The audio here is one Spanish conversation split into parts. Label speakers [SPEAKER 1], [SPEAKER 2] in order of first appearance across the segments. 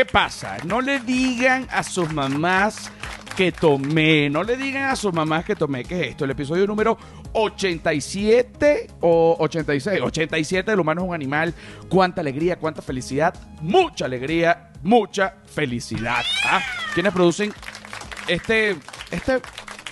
[SPEAKER 1] ¿Qué pasa? No le digan a sus mamás que tomé. No le digan a sus mamás que tomé. ¿Qué es esto? El episodio número 87 o 86. 87 el humano es un animal. Cuánta alegría, cuánta felicidad. Mucha alegría, mucha felicidad. ¿Ah? ¿Quiénes producen este, este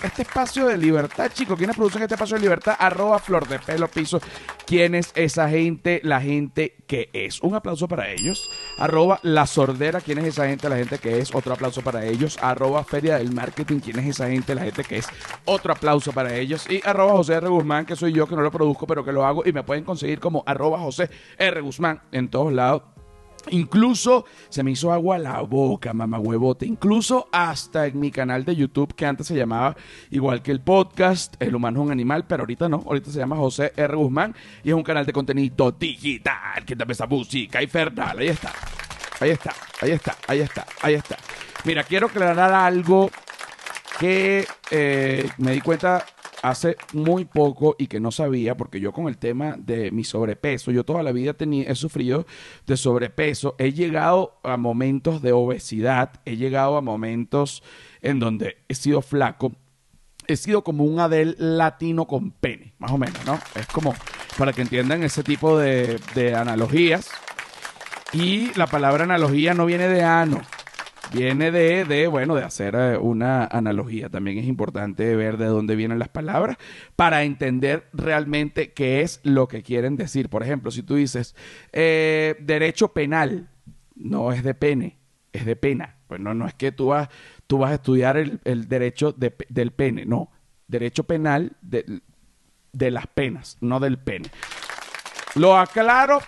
[SPEAKER 1] este espacio de libertad, chicos. ¿Quiénes producen este espacio de libertad? Arroba flor de pelo piso. ¿Quién es esa gente? La gente que es. Un aplauso para ellos. Arroba la sordera. ¿Quién es esa gente? La gente que es. Otro aplauso para ellos. Arroba feria del marketing. ¿Quién es esa gente? La gente que es. Otro aplauso para ellos. Y arroba José R. Guzmán, que soy yo, que no lo produzco, pero que lo hago. Y me pueden conseguir como arroba José R. Guzmán en todos lados. Incluso se me hizo agua la boca, mamá huevote. Incluso hasta en mi canal de YouTube, que antes se llamaba igual que el podcast, El humano es un animal, pero ahorita no. Ahorita se llama José R. Guzmán y es un canal de contenido digital que también esa música infernal. Ahí está. Ahí está, ahí está, ahí está, ahí está. Mira, quiero aclarar algo que eh, me di cuenta hace muy poco y que no sabía, porque yo con el tema de mi sobrepeso, yo toda la vida tenía, he sufrido de sobrepeso, he llegado a momentos de obesidad, he llegado a momentos en donde he sido flaco, he sido como un Adel latino con pene, más o menos, ¿no? Es como, para que entiendan ese tipo de, de analogías. Y la palabra analogía no viene de ano, Viene de, de, bueno, de hacer eh, una analogía. También es importante ver de dónde vienen las palabras para entender realmente qué es lo que quieren decir. Por ejemplo, si tú dices eh, derecho penal, no es de pene, es de pena. Pues no, no es que tú vas, tú vas a estudiar el, derecho del pene, no. Derecho penal de, de las penas, no del pene. Lo aclaro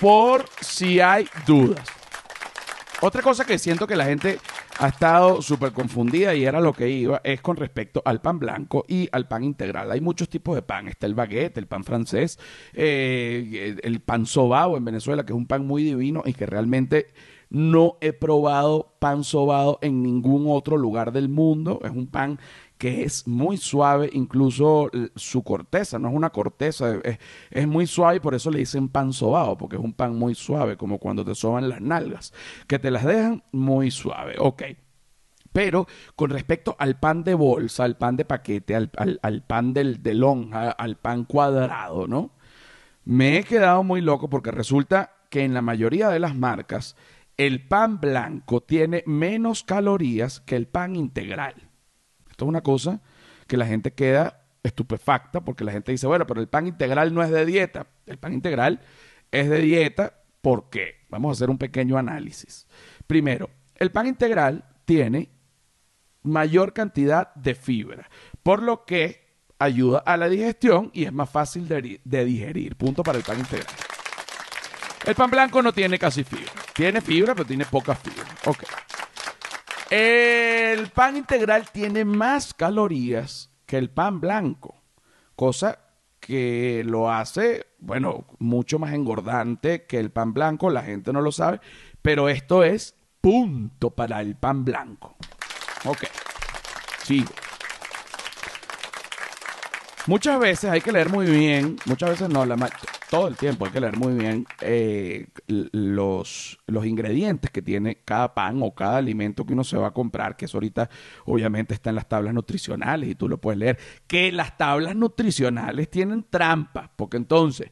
[SPEAKER 1] por si hay dudas. Otra cosa que siento que la gente ha estado súper confundida y era lo que iba es con respecto al pan blanco y al pan integral. Hay muchos tipos de pan. Está el baguette, el pan francés, eh, el pan sobao en Venezuela, que es un pan muy divino y que realmente no he probado pan sobado en ningún otro lugar del mundo. Es un pan que es muy suave, incluso su corteza, no es una corteza, es, muy suave y por eso le dicen pan sobado, porque es un pan muy suave, como cuando te soban las nalgas, que te las dejan muy suave, ok. Pero con respecto al pan de bolsa, al pan de paquete, al, pan del, de lonja, al pan cuadrado, ¿no? Me he quedado muy loco porque resulta que en la mayoría de las marcas el pan blanco tiene menos calorías que el pan integral. Es una cosa que la gente queda estupefacta porque la gente dice, bueno, pero el pan integral no es de dieta. El pan integral es de dieta porque, vamos a hacer un pequeño análisis. Primero, el pan integral tiene mayor cantidad de fibra, por lo que ayuda a la digestión y es más fácil de, de digerir. Punto para el pan integral. El pan blanco no tiene casi fibra. Tiene fibra, pero tiene poca fibra. Ok. El pan integral tiene más calorías que el pan blanco, cosa que lo hace, bueno, mucho más engordante que el pan blanco, la gente no lo sabe, pero esto es punto para el pan blanco. Ok, sigo. Muchas veces hay que leer muy bien, muchas veces no, la, todo el tiempo hay que leer muy bien eh, los, los ingredientes que tiene cada pan o cada alimento que uno se va a comprar, que eso ahorita obviamente está en las tablas nutricionales y tú lo puedes leer, que las tablas nutricionales tienen trampas, porque entonces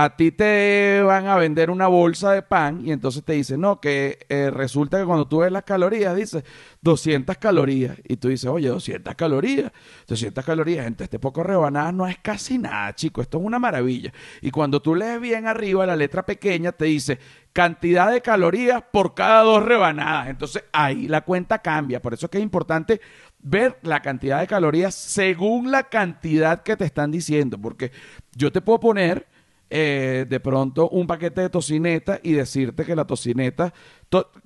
[SPEAKER 1] a ti te van a vender una bolsa de pan y entonces te dicen, no, que eh, resulta que cuando tú ves las calorías, dice 200 calorías. Y tú dices, oye, 200 calorías, 200 calorías, entre este poco rebanadas no es casi nada, chico, esto es una maravilla. Y cuando tú lees bien arriba, la letra pequeña te dice cantidad de calorías por cada dos rebanadas. Entonces ahí la cuenta cambia. Por eso es que es importante ver la cantidad de calorías según la cantidad que te están diciendo. Porque yo te puedo poner eh, de pronto un paquete de tocineta y decirte que la tocineta,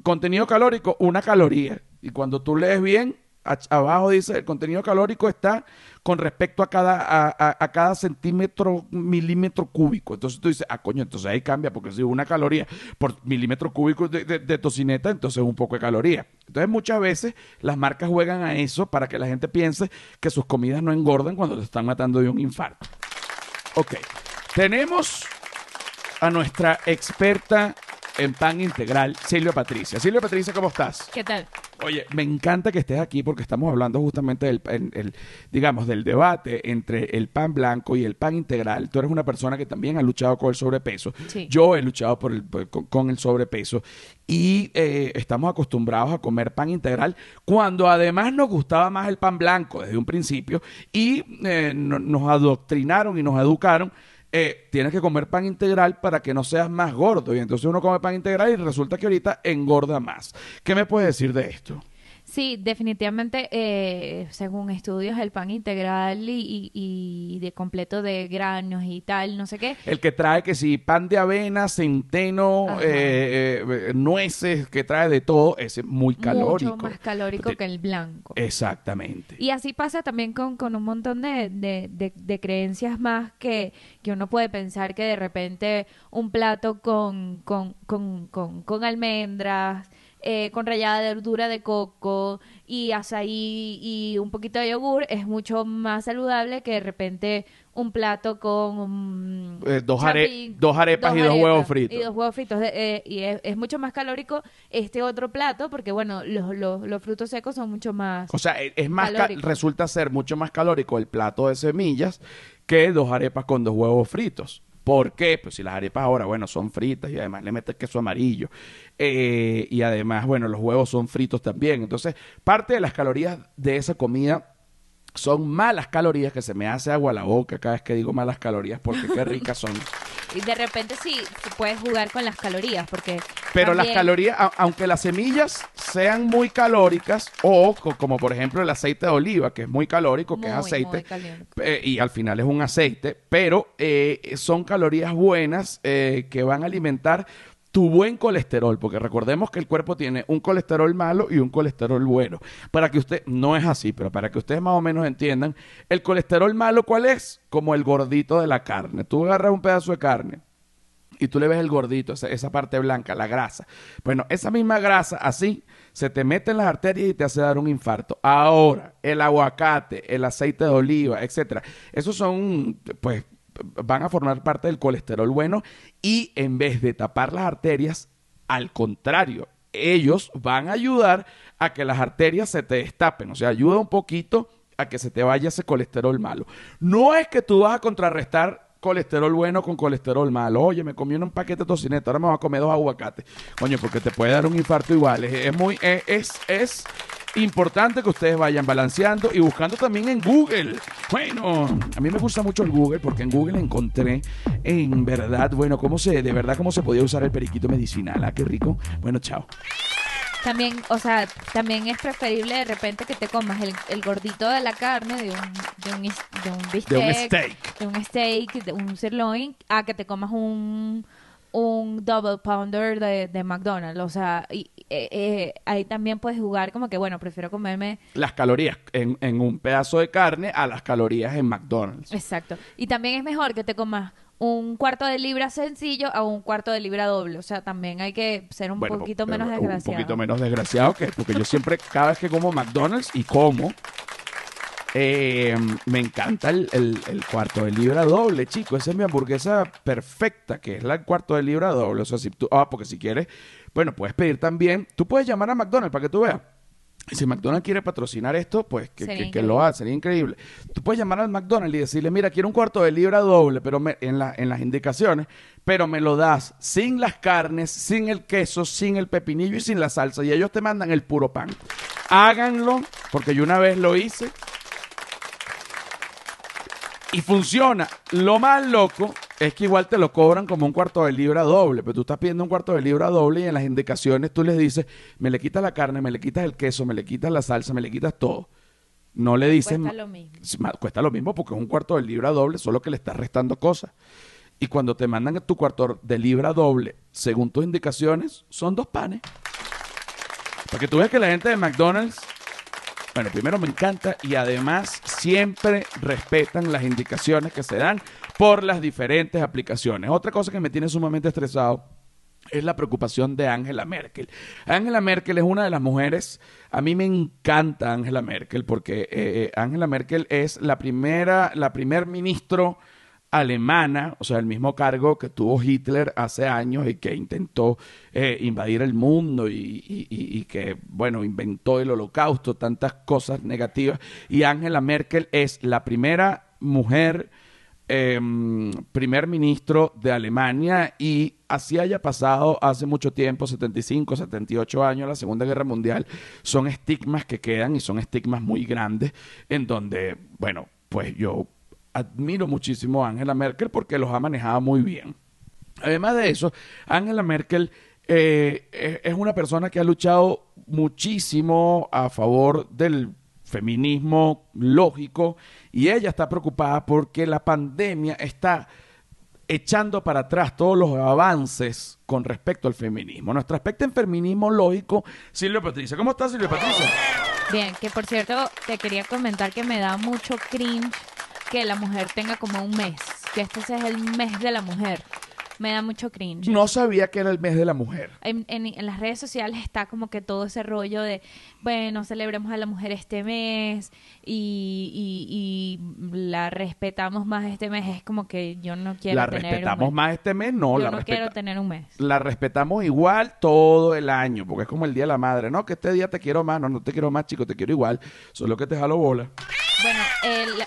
[SPEAKER 1] contenido calórico, una caloría. Y cuando tú lees bien, abajo dice el contenido calórico está con respecto a cada, a, cada centímetro, milímetro cúbico. Entonces tú dices, ah, coño, entonces ahí cambia, porque si una caloría por milímetro cúbico de, de tocineta, entonces un poco de caloría. Entonces muchas veces las marcas juegan a eso para que la gente piense que sus comidas no engordan cuando te están matando de un infarto. Ok. Tenemos a nuestra experta en pan integral, Silvia Patricia. Silvia Patricia, ¿cómo estás?
[SPEAKER 2] ¿Qué tal?
[SPEAKER 1] Oye, me encanta que estés aquí porque estamos hablando justamente del, en- el, digamos, del debate entre el pan blanco y el pan integral. Tú eres una persona que también ha luchado con el sobrepeso.
[SPEAKER 2] Sí.
[SPEAKER 1] Yo he luchado por el, por- con, con el sobrepeso y eh, estamos acostumbrados a comer pan integral cuando además nos gustaba más el pan blanco desde un principio y eh, no- nos adoctrinaron y nos educaron. Eh, tienes que comer pan integral para que no seas más gordo. Y entonces uno come pan integral y resulta que ahorita engorda más. ¿Qué me puedes decir de esto?
[SPEAKER 2] Sí, definitivamente, eh, según estudios, el pan integral y, y- y de completo de granos y tal, no sé qué,
[SPEAKER 1] El que trae que si pan de avena, centeno,
[SPEAKER 2] Ajá.
[SPEAKER 1] eh, eh, nueces, que trae de todo, es muy calórico.
[SPEAKER 2] mucho más calórico que el blanco.
[SPEAKER 1] Exactamente.
[SPEAKER 2] Y así pasa también con, con un montón de, de- de- de creencias más que, que uno puede pensar que de repente un plato con, con, con, con, con almendras, eh, con rallada de verdura de coco y azaí y un poquito de yogur es mucho más saludable que de repente un plato con un
[SPEAKER 1] Eh, dos are-
[SPEAKER 2] champi-
[SPEAKER 1] dos arepas y dos huevos fritos.
[SPEAKER 2] Y dos huevos fritos. eh, y es, es mucho más calórico este otro plato porque, bueno, los, los, los frutos secos son mucho más...
[SPEAKER 1] O sea, es más resulta ser mucho más calórico el plato de semillas que dos arepas con dos huevos fritos. ¿Por qué? Pues si las arepas ahora, bueno, son fritas y además le metes queso amarillo. Eh, y además, bueno, los huevos son fritos también. Entonces, parte de las calorías de esa comida son malas calorías que se me hace agua a la boca cada vez que digo malas calorías porque qué ricas son.
[SPEAKER 2] Y de repente sí, puedes jugar con las calorías porque...
[SPEAKER 1] Pero las calorías, a- aunque las semillas sean muy calóricas, o co- como por ejemplo el aceite de oliva, que es muy calórico, que es aceite, eh, y al final es un aceite, pero eh, son calorías buenas eh, que van a alimentar tu buen colesterol, porque recordemos que el cuerpo tiene un colesterol malo y un colesterol bueno. Para que usted, no es así, pero para que ustedes más o menos entiendan, el colesterol malo, ¿cuál es? Como el gordito de la carne. Tú agarras un pedazo de carne, y tú le ves el gordito, esa, esa parte blanca, la grasa. Bueno, esa misma grasa así se te mete en las arterias y te hace dar un infarto. Ahora, el aguacate, el aceite de oliva, etcétera, esos son, pues, van a formar parte del colesterol bueno y en vez de tapar las arterias, al contrario, ellos van a ayudar a que las arterias se te destapen, o sea, ayuda un poquito a que se te vaya ese colesterol malo. No es que tú vas a contrarrestar colesterol bueno con colesterol malo. Oye, me comí un paquete de tocineta, ahora me voy a comer dos aguacates. Coño, porque te puede dar un infarto igual. Es, muy, es, es importante que ustedes vayan balanceando y buscando también en Google. Bueno, a mí me gusta mucho el Google porque en Google encontré en verdad, bueno, cómo se, de verdad cómo se podía usar el periquito medicinal. Ah, qué rico. Bueno, chao.
[SPEAKER 2] También, o sea, también es preferible de repente que te comas el, el gordito de la carne de un, de un, is- de un bistec,
[SPEAKER 1] De un steak.
[SPEAKER 2] de un steak, de un sirloin, a que te comas un, un double pounder de, de McDonald's. O sea, y, eh, eh, ahí también puedes jugar como que, bueno, prefiero comerme...
[SPEAKER 1] Las calorías en, en un pedazo de carne a las calorías en McDonald's.
[SPEAKER 2] Exacto. Y también es mejor que te comas un cuarto de libra sencillo a un cuarto de libra doble. O sea, también hay que ser un
[SPEAKER 1] Bueno,
[SPEAKER 2] poquito
[SPEAKER 1] po-
[SPEAKER 2] menos
[SPEAKER 1] un
[SPEAKER 2] desgraciado.
[SPEAKER 1] poquito menos desgraciado que porque yo siempre cada vez que como McDonald's y como eh, me encanta el, el- el cuarto de libra doble, chico. Esa es mi hamburguesa perfecta, que es la cuarto de libra doble. O sea, si tú, ah, porque si quieres, bueno, puedes pedir también. Tú puedes llamar a McDonald's para que tú veas. Y Si McDonald's quiere patrocinar esto, pues que,
[SPEAKER 2] Sería
[SPEAKER 1] que- que lo haga, sería increíble. Tú puedes llamar al McDonald's y decirle, mira, quiero un cuarto de libra doble, pero me- en, la- en las indicaciones, pero me lo das sin las carnes, sin el queso, sin el pepinillo y sin la salsa. Y ellos te mandan el puro pan. Háganlo, porque yo una vez lo hice. Y funciona. Lo más loco es que igual te lo cobran como un cuarto de libra doble. Pero tú estás pidiendo un cuarto de libra doble y en las indicaciones tú les dices, me le quitas la carne, me le quitas el queso, me le quitas la salsa, me le quitas todo. No le dices...
[SPEAKER 2] Cuesta lo mismo.
[SPEAKER 1] Cuesta lo mismo porque es un cuarto de libra doble, solo que le estás restando cosas. Y cuando te mandan tu cuarto de libra doble, según tus indicaciones, son dos panes. Para que tú veas que la gente de McDonald's, bueno, primero me encanta y además siempre respetan las indicaciones que se dan por las diferentes aplicaciones. Otra cosa que me tiene sumamente estresado es la preocupación de Angela Merkel. Angela Merkel es una de las mujeres, a mí me encanta Angela Merkel porque eh, eh, Angela Merkel es la primera, la primer alemana, o sea, el mismo cargo que tuvo Hitler hace años y que intentó eh, invadir el mundo y, y, que, bueno, inventó el holocausto, tantas cosas negativas. Y Angela Merkel es la primera mujer Em, primer ministro de Alemania y así haya pasado hace mucho tiempo, 75, 78 años, la Segunda Guerra Mundial, son estigmas que quedan y son estigmas muy grandes en donde, bueno, pues yo admiro muchísimo a Angela Merkel porque los ha manejado muy bien. Además de eso, Angela Merkel eh, es una persona que ha luchado muchísimo a favor del feminismo lógico y ella está preocupada porque la pandemia está echando para atrás todos los avances con respecto al feminismo. Nuestro aspecto en feminismo lógico, Silvia Patricia. ¿Cómo estás, Silvia Patricia?
[SPEAKER 2] Bien, que por cierto, te quería comentar que me da mucho cringe que la mujer tenga como un mes, que este es el mes de la mujer me da mucho cringe.
[SPEAKER 1] No sabía que era el mes de la mujer.
[SPEAKER 2] En, las redes sociales está como que todo ese rollo de, bueno, celebremos a la mujer este mes y, la respetamos más este mes. Es como que yo no quiero
[SPEAKER 1] la respetamos más este mes, no.
[SPEAKER 2] Yo no quiero tener un mes.
[SPEAKER 1] La respetamos igual todo el año, porque es como el Día de la Madre. No, que este día te quiero más, no, no te quiero más, chico, te quiero igual. Solo que te jalo bola.
[SPEAKER 2] Bueno,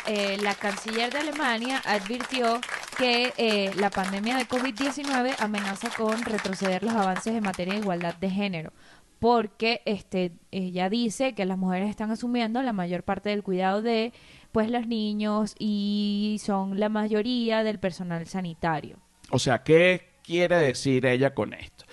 [SPEAKER 2] eh, la canciller de Alemania advirtió que eh, la pandemia de COVID-19 amenaza con retroceder los avances en materia de igualdad de género, porque este, ella dice que las mujeres están asumiendo la mayor parte del cuidado de pues los niños y son la mayoría del personal sanitario.
[SPEAKER 1] O sea, ¿qué quiere decir ella con esto?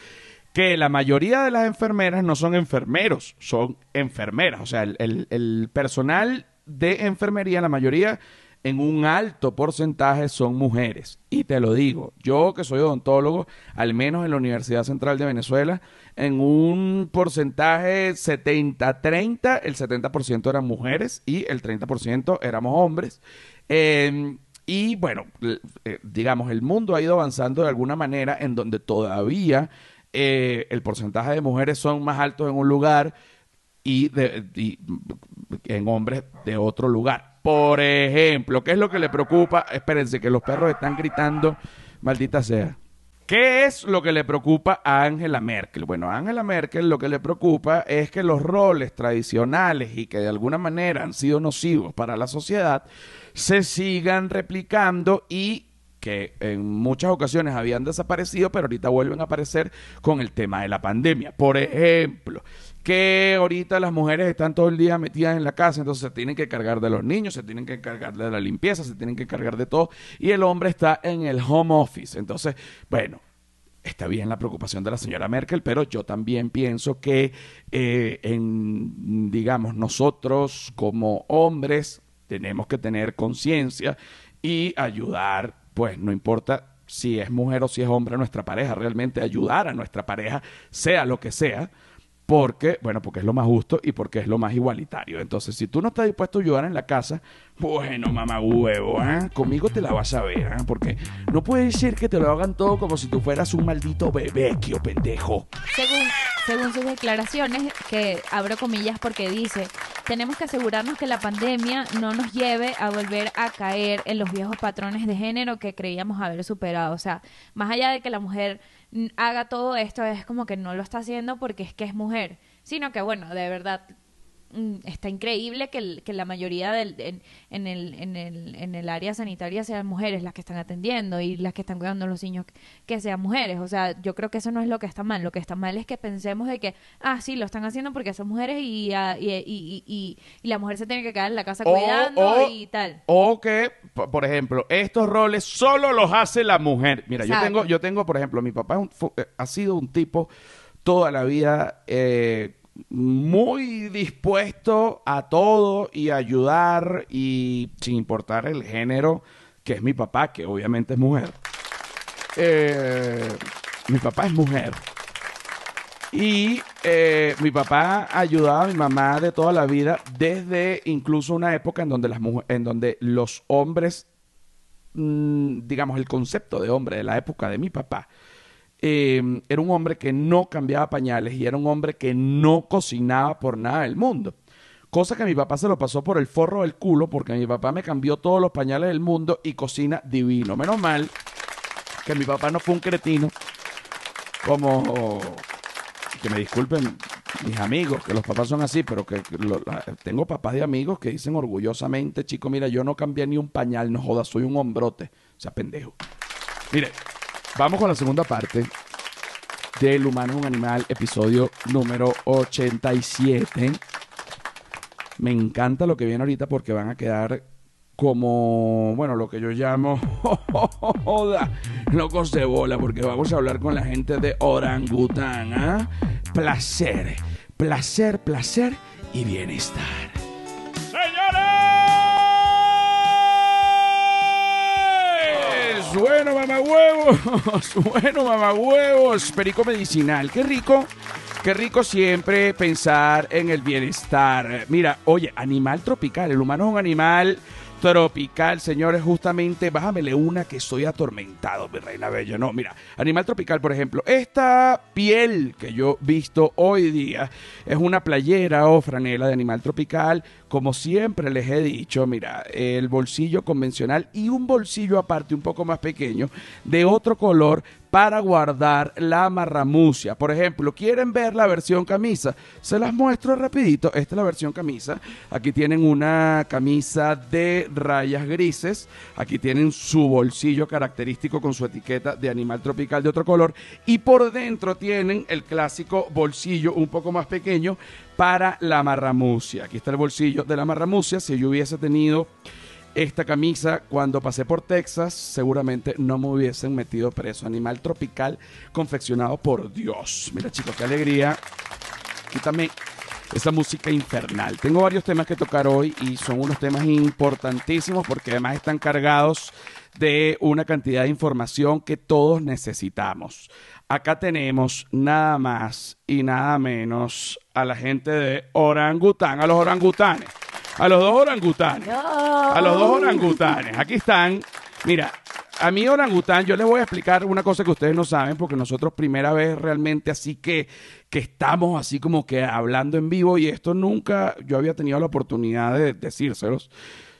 [SPEAKER 1] que la mayoría de las enfermeras no son enfermeros, son enfermeras. O sea, el, el personal de enfermería, la mayoría en un alto porcentaje son mujeres. Y te lo digo, yo que soy odontólogo, al menos en la Universidad Central de Venezuela, en un porcentaje 70-30, el 70% eran mujeres y el 30% éramos hombres. Em, y bueno, eh, digamos, el mundo ha ido avanzando de alguna manera en donde todavía eh, el porcentaje de mujeres son más altos en un lugar y, de, en hombres de otro lugar. Por ejemplo, ¿qué es lo que le preocupa? Espérense, que los perros están gritando, maldita sea. ¿Qué es lo que le preocupa a Angela Merkel? Bueno, a Angela Merkel lo que le preocupa es que los roles tradicionales y que de alguna manera han sido nocivos para la sociedad se sigan replicando y que en muchas ocasiones habían desaparecido, pero ahorita vuelven a aparecer con el tema de la pandemia. Por ejemplo, que ahorita las mujeres están todo el día metidas en la casa, entonces se tienen que cargar de los niños, se tienen que cargar de la limpieza, se tienen que cargar de todo, y el hombre está en el home office. Entonces, bueno, está bien la preocupación de la señora Merkel, pero yo también pienso que eh, en, digamos, nosotros como hombres tenemos que tener conciencia y ayudar, pues no importa si es mujer o si es hombre nuestra pareja, realmente ayudar a nuestra pareja, sea lo que sea, porque, bueno, porque es lo más justo y porque es lo más igualitario. Entonces, si tú no estás dispuesto a ayudar en la casa, bueno, mamá huevo, ¿eh? conmigo te la vas a ver, ¿eh? porque no puede ser que te lo hagan todo como si tú fueras un maldito bebé, que pendejo.
[SPEAKER 2] Según, según sus declaraciones, que abro comillas porque dice, tenemos que asegurarnos que la pandemia no nos lleve a volver a caer en los viejos patrones de género que creíamos haber superado. O sea, más allá de que la mujer haga todo esto es como que no lo está haciendo porque es que es mujer, sino que bueno, de verdad está increíble que, que la mayoría del, en, el, en, el, en el área sanitaria sean mujeres las que están atendiendo y las que están cuidando a los niños que sean mujeres. O sea, yo creo que eso no es lo que está mal. Lo que está mal es que pensemos de que, ah, sí, lo están haciendo porque son mujeres y, ah, y, y, y, la mujer se tiene que quedar en la casa cuidando y tal.
[SPEAKER 1] O que, por ejemplo, estos roles solo los hace la mujer. Mira, yo tengo, yo tengo, por ejemplo, mi papá eh, ha sido un tipo toda la vida... Eh, muy dispuesto a todo y ayudar y sin importar el género, que es mi papá, que obviamente es mujer. Eh, mi papá es mujer. Y eh, mi papá ayudaba a mi mamá de toda la vida, desde incluso una época en donde, las en donde los hombres, mm, digamos, el concepto de hombre de la época de mi papá, Em, era un hombre que no cambiaba pañales y era un hombre que no cocinaba por nada del mundo. cosa que mi papá se lo pasó por el forro del culo porque mi papá me cambió todos los pañales del mundo y cocina divino. Menos mal que mi papá no fue un cretino como que me disculpen mis amigos, que los papás son así, pero que tengo papás de amigos que dicen orgullosamente, chico, mira, yo no cambié ni un pañal, no jodas, soy un hombrote. O sea, pendejo. Mire, vamos con la segunda parte del Humano es un Animal, episodio número 87. Me encanta lo que viene ahorita porque van a quedar como, bueno, lo que yo llamo joda, locos de bola, porque vamos a hablar con la gente de Orangután. ¿ah? Placer, placer, placer y bienestar. Bueno, mamagüevos, bueno, mamagüevos, perico medicinal, qué rico. Qué rico siempre pensar en el bienestar. Mira, oye, animal tropical. El humano es un animal tropical, señores. Justamente, bájamele una que estoy atormentado, mi reina bella. No, mira, animal tropical, por ejemplo. Esta piel que yo visto hoy día es una playera o franela de animal tropical. Como siempre les he dicho, mira, el bolsillo convencional y un bolsillo aparte un poco más pequeño de otro color para guardar la marramucia. Por ejemplo, ¿quieren ver la versión camisa? Se las muestro rapidito. Esta es la versión camisa. Aquí tienen una camisa de rayas grises. Aquí tienen su bolsillo característico con su etiqueta de animal tropical de otro color. Y por dentro tienen el clásico bolsillo un poco más pequeño para la marramucia. Aquí está el bolsillo de la marramucia. Si yo hubiese tenido esta camisa cuando pasé por Texas, seguramente no me hubiesen metido preso. Animal tropical confeccionado por Dios. Mira chicos, qué alegría. Quítame esa música infernal. Tengo varios temas que tocar hoy y son unos temas importantísimos porque además están cargados de una cantidad de información que todos necesitamos. Acá tenemos nada más y nada menos a la gente de orangután, a los orangutanes, a los dos orangutanes, a los dos orangutanes. Aquí están. Mira, a mí orangután, yo les voy a explicar una cosa que ustedes no saben, porque nosotros primera vez realmente así que, que estamos así como que hablando en vivo y esto nunca yo había tenido la oportunidad de decírselos.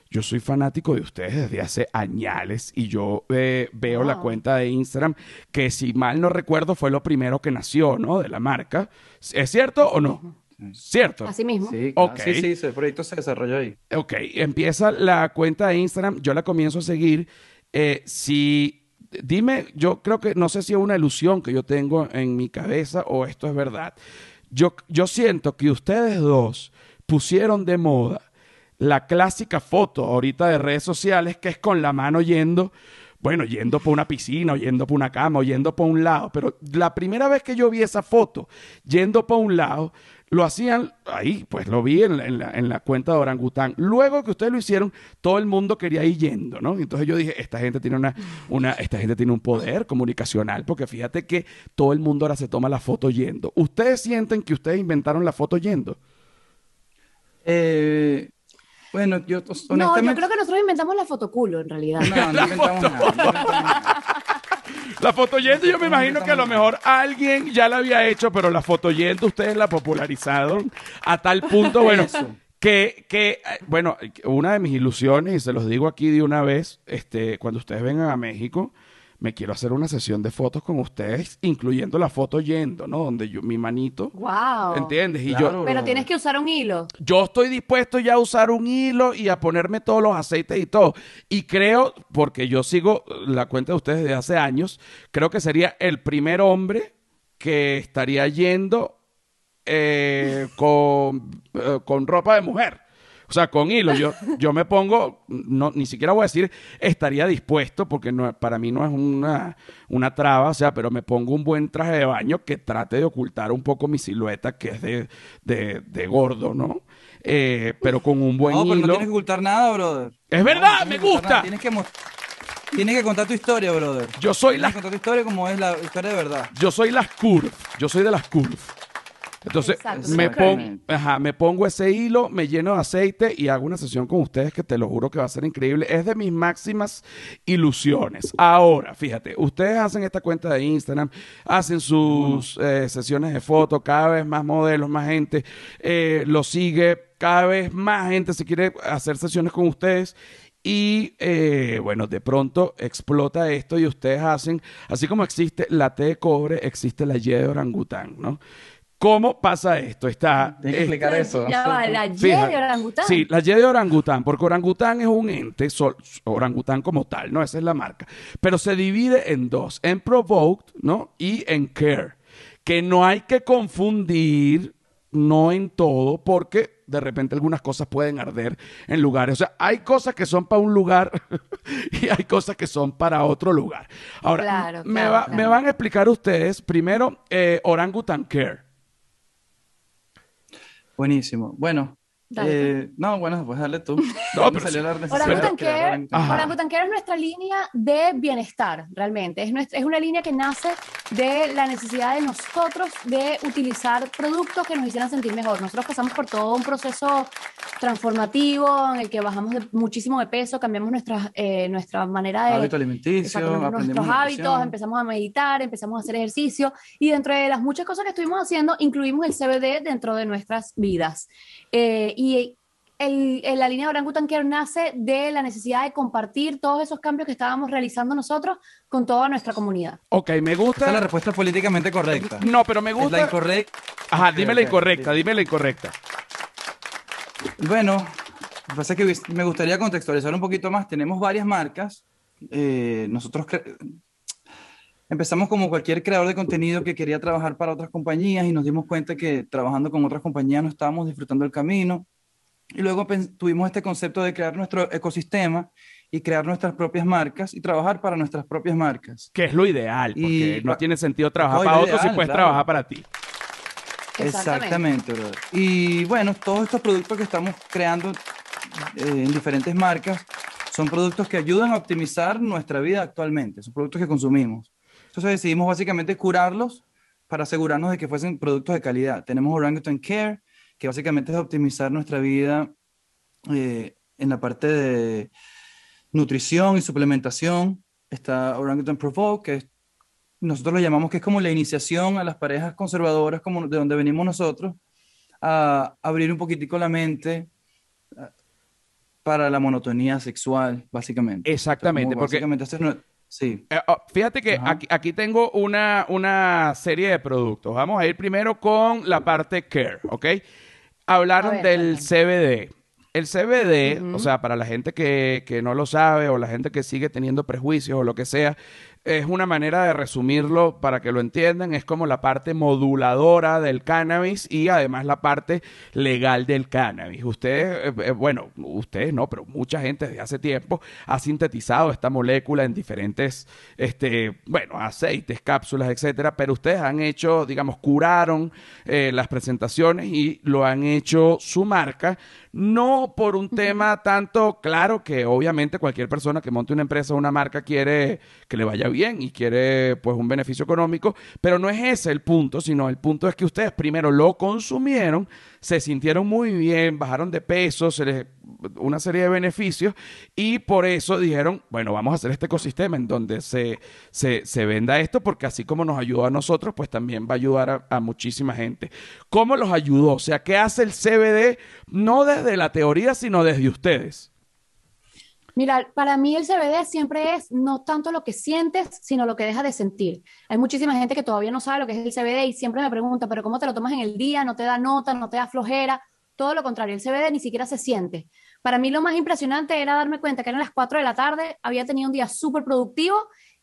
[SPEAKER 1] Yo soy fanático de ustedes desde hace años y yo eh, veo la cuenta de Instagram que si mal no recuerdo fue lo primero que nació, ¿no? De la marca. ¿Es cierto o no? ¿Cierto?
[SPEAKER 3] Así mismo.
[SPEAKER 4] Sí, sí, sí, ese proyecto se desarrolló ahí.
[SPEAKER 1] Ok, empieza la cuenta de Instagram, yo la comienzo a seguir. Eh, si, dime, yo creo que no sé si es una ilusión que yo tengo en mi cabeza o esto es verdad. Yo, yo siento que ustedes dos pusieron de moda la clásica foto ahorita de redes sociales que es con la mano yendo, bueno, yendo por una piscina, o yendo por una cama, o yendo por un lado. Pero la primera vez que yo vi esa foto yendo por un lado, lo hacían ahí, pues lo vi en la, en la- en la cuenta de Orangután. Luego que ustedes lo hicieron, todo el mundo quería ir yendo, ¿no? Entonces yo dije, esta gente tiene una, una, esta gente tiene un poder comunicacional, porque fíjate que todo el mundo ahora se toma la foto yendo. ¿Ustedes sienten que ustedes inventaron la foto yendo?
[SPEAKER 4] Eh, bueno, yo tos-
[SPEAKER 3] No, yo
[SPEAKER 4] honestamente...
[SPEAKER 3] creo que nosotros inventamos la fotoculo en realidad.
[SPEAKER 4] No, no inventamos nada. no inventamos nada.
[SPEAKER 1] La foto yendo, yo me imagino que a lo mejor alguien ya la había hecho, pero la foto yendo ustedes la popularizaron a tal punto, bueno, que, que, eh, bueno, una de mis ilusiones, y se los digo aquí de una vez, este, cuando ustedes vengan a México, me quiero hacer una sesión de fotos con ustedes, incluyendo la foto yendo, ¿no? Donde yo, mi manito,
[SPEAKER 3] Wow.
[SPEAKER 1] ¿entiendes? Y yo.
[SPEAKER 3] Pero tienes que usar un hilo.
[SPEAKER 1] yo estoy dispuesto ya a usar un hilo y a ponerme todos los aceites y todo. Y creo, porque yo sigo la cuenta de ustedes desde hace años, creo que sería el primer hombre que estaría yendo eh, con, eh, con ropa de mujer. O sea, con hilo. Yo, yo me pongo, no, ni siquiera voy a decir estaría dispuesto, porque no, para mí no es una, una traba, o sea, pero me pongo un buen traje de baño que trate de ocultar un poco mi silueta, que es de, de, de gordo, ¿no? Eh, pero con un buen
[SPEAKER 4] No, pero no
[SPEAKER 1] hilo.
[SPEAKER 4] tienes que ocultar nada, brother.
[SPEAKER 1] Es
[SPEAKER 4] No,
[SPEAKER 1] verdad,
[SPEAKER 4] no
[SPEAKER 1] me gusta.
[SPEAKER 4] nada. Tienes que, tienes que contar tu historia, brother.
[SPEAKER 1] Yo soy
[SPEAKER 4] Tienes
[SPEAKER 1] la
[SPEAKER 4] que contar tu historia como es la historia de verdad.
[SPEAKER 1] yo soy las curves, yo soy de las curves. Entonces
[SPEAKER 3] Exacto,
[SPEAKER 1] me, pon- ajá, me pongo ese hilo, me lleno de aceite y hago una sesión con ustedes que te lo juro que va a ser increíble. Es de mis máximas ilusiones. Ahora, fíjate, ustedes hacen esta cuenta de Instagram, hacen sus eh, sesiones de fotos, cada vez más modelos, más gente, eh, lo sigue cada vez más gente se quiere hacer sesiones con ustedes. Y eh, bueno, de pronto explota esto y ustedes hacen, así como existe la T de cobre, existe la Y de orangután, ¿no? ¿Cómo pasa esto? Está,
[SPEAKER 4] Tienes que
[SPEAKER 1] eh,
[SPEAKER 4] explicar eso.
[SPEAKER 3] Ya va, la Y de orangután.
[SPEAKER 1] Sí, la Y de orangután, porque orangután es un ente, sol- orangután como tal, ¿no? Esa es la marca. Pero se divide en dos, en provoked, ¿no? Y en care. Que no hay que confundir, no en todo, porque de repente algunas cosas pueden arder en lugares. O sea, hay cosas que son para un lugar y hay cosas que son para otro lugar. Ahora,
[SPEAKER 3] Claro,
[SPEAKER 1] me,
[SPEAKER 3] claro,
[SPEAKER 1] va-
[SPEAKER 3] claro.
[SPEAKER 1] me van a explicar ustedes primero eh, orangutan care.
[SPEAKER 4] Buenísimo. Bueno,
[SPEAKER 3] Dale.
[SPEAKER 4] eh, no, bueno, pues dale tú.
[SPEAKER 1] No, pero
[SPEAKER 4] salió
[SPEAKER 1] sí.
[SPEAKER 4] la necesidad
[SPEAKER 3] Orangutan Care,
[SPEAKER 4] Orangutan
[SPEAKER 3] Care es nuestra línea de bienestar, realmente. Es, nuestra- es una línea que nace de la necesidad de nosotros de utilizar productos que nos hicieran sentir mejor. Nosotros pasamos por todo un proceso transformativo en el que bajamos de- muchísimo de peso, cambiamos nuestra, eh, nuestra manera de,
[SPEAKER 4] Hábito alimenticio,
[SPEAKER 3] nuestros hábitos, empezamos a meditar, empezamos a hacer ejercicio y dentro de las muchas cosas que estuvimos haciendo, incluimos el CBD dentro de nuestras vidas. Eh, y el- el- la línea de Orangutan Care nace de la necesidad de compartir todos esos cambios que estábamos realizando nosotros con toda nuestra comunidad.
[SPEAKER 1] Ok, me
[SPEAKER 4] Esa es la
[SPEAKER 1] gusta.
[SPEAKER 4] respuesta políticamente correcta.
[SPEAKER 1] No, pero me
[SPEAKER 4] Es la
[SPEAKER 1] gusta.
[SPEAKER 4] incorrecta.
[SPEAKER 1] Ajá, dime la incorrecta, dime la incorrecta.
[SPEAKER 4] Bueno, lo que pasa es que me gustaría contextualizar un poquito más. Tenemos varias marcas. Eh, nosotros empezamos como cualquier creador de contenido que quería trabajar para otras compañías y nos dimos cuenta que trabajando con otras compañías no estábamos disfrutando el camino. Y luego tuvimos este concepto de crear nuestro ecosistema y crear nuestras propias marcas y trabajar para nuestras propias marcas.
[SPEAKER 1] Que es lo ideal, porque
[SPEAKER 4] Y-
[SPEAKER 1] no tiene sentido trabajar para otros si puedes
[SPEAKER 4] claro.
[SPEAKER 1] trabajar para ti.
[SPEAKER 4] Exactamente, brother. Y bueno, todos estos productos que estamos creando eh, en diferentes marcas son productos que ayudan a optimizar nuestra vida actualmente, son productos que consumimos. Entonces decidimos básicamente curarlos para asegurarnos de que fuesen productos de calidad. Tenemos Orangutan Care, que básicamente es optimizar nuestra vida eh, en la parte de nutrición y suplementación. Está Orangutan Provoke, que es nosotros lo llamamos que es como la iniciación a las parejas conservadoras, como de donde venimos nosotros, a abrir un poquitico la mente a- para la monotonía sexual, básicamente.
[SPEAKER 1] Exactamente, porque
[SPEAKER 4] básicamente es sí.
[SPEAKER 1] eh, oh, fíjate que aquí tengo una, una serie de productos. Vamos a ir primero con la parte care, ¿ok? Hablaron
[SPEAKER 3] ver,
[SPEAKER 1] del. CBD. El CBD, o sea, para la gente que, que no lo sabe o la gente que sigue teniendo prejuicios o lo que sea, es una manera de resumirlo para que lo entiendan. Es como la parte moduladora del cannabis y además la parte legal del cannabis. Ustedes, eh, eh, bueno, ustedes no, pero mucha gente desde hace tiempo ha sintetizado esta molécula en diferentes, este, bueno, aceites, cápsulas, etcétera. Pero ustedes han hecho, digamos, curaron eh, las presentaciones y lo han hecho su marca. No por un tema tanto claro que obviamente cualquier persona que monte una empresa o una marca quiere que le vaya bien y quiere pues un beneficio económico, pero no es ese el punto, sino el punto es que ustedes primero lo consumieron, se sintieron muy bien, bajaron de peso, se les una serie de beneficios y por eso dijeron, bueno, vamos a hacer este ecosistema en donde se, se, se venda esto porque así como nos ayudó a nosotros, pues también va a ayudar a, a muchísima gente. ¿Cómo los ayudó? O sea, ¿qué hace el CBD no desde la teoría, sino desde ustedes?
[SPEAKER 3] Mira, para mí el CBD siempre es no tanto lo que sientes, sino lo que dejas de sentir. Hay muchísima gente que todavía no sabe lo que es el CBD y siempre me pregunta, pero ¿cómo te lo tomas en el día? ¿No te da nota? ¿No te da flojera? Todo lo contrario, el CBD ni siquiera se siente. Para mí lo más impresionante era darme cuenta que eran las 4 de la tarde, había tenido un día súper productivo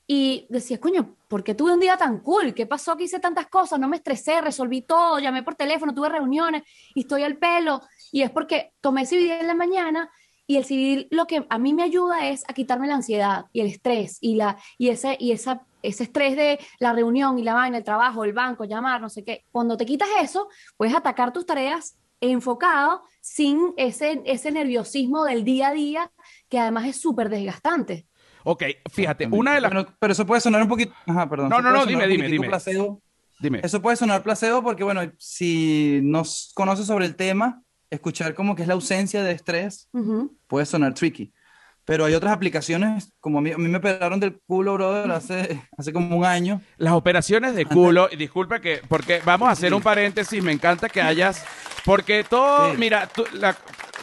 [SPEAKER 3] y decía, coño, ¿por qué tuve un día tan cool? ¿Qué pasó que hice tantas cosas? No me estresé, resolví todo, llamé por teléfono, tuve reuniones y estoy al pelo. Y es porque tomé CBD en la mañana y el CBD lo que a mí me ayuda es a quitarme la ansiedad y el estrés y, la, y, ese, y esa, ese estrés de la reunión y la vaina, el trabajo, el banco, llamar, no sé qué. Cuando te quitas eso, puedes atacar tus tareas enfocado sin ese, ese nerviosismo del día a día que además es súper desgastante.
[SPEAKER 1] Ok, fíjate, una de las...
[SPEAKER 4] Bueno, pero eso puede sonar un poquito. Ajá, perdón.
[SPEAKER 1] No, no, no, dime, dime, dime.
[SPEAKER 4] placebo.
[SPEAKER 1] Dime.
[SPEAKER 4] Eso puede sonar placebo porque, bueno, si no conoces sobre el tema, escuchar como que es la ausencia de estrés puede sonar tricky. Pero hay otras aplicaciones, como a mí, a mí me operaron del culo, brother, hace, hace como un año.
[SPEAKER 1] Las operaciones de culo, y disculpa que, porque vamos a hacer un paréntesis, me encanta que hayas, porque todo,
[SPEAKER 4] Sí.
[SPEAKER 1] mira, tú- la-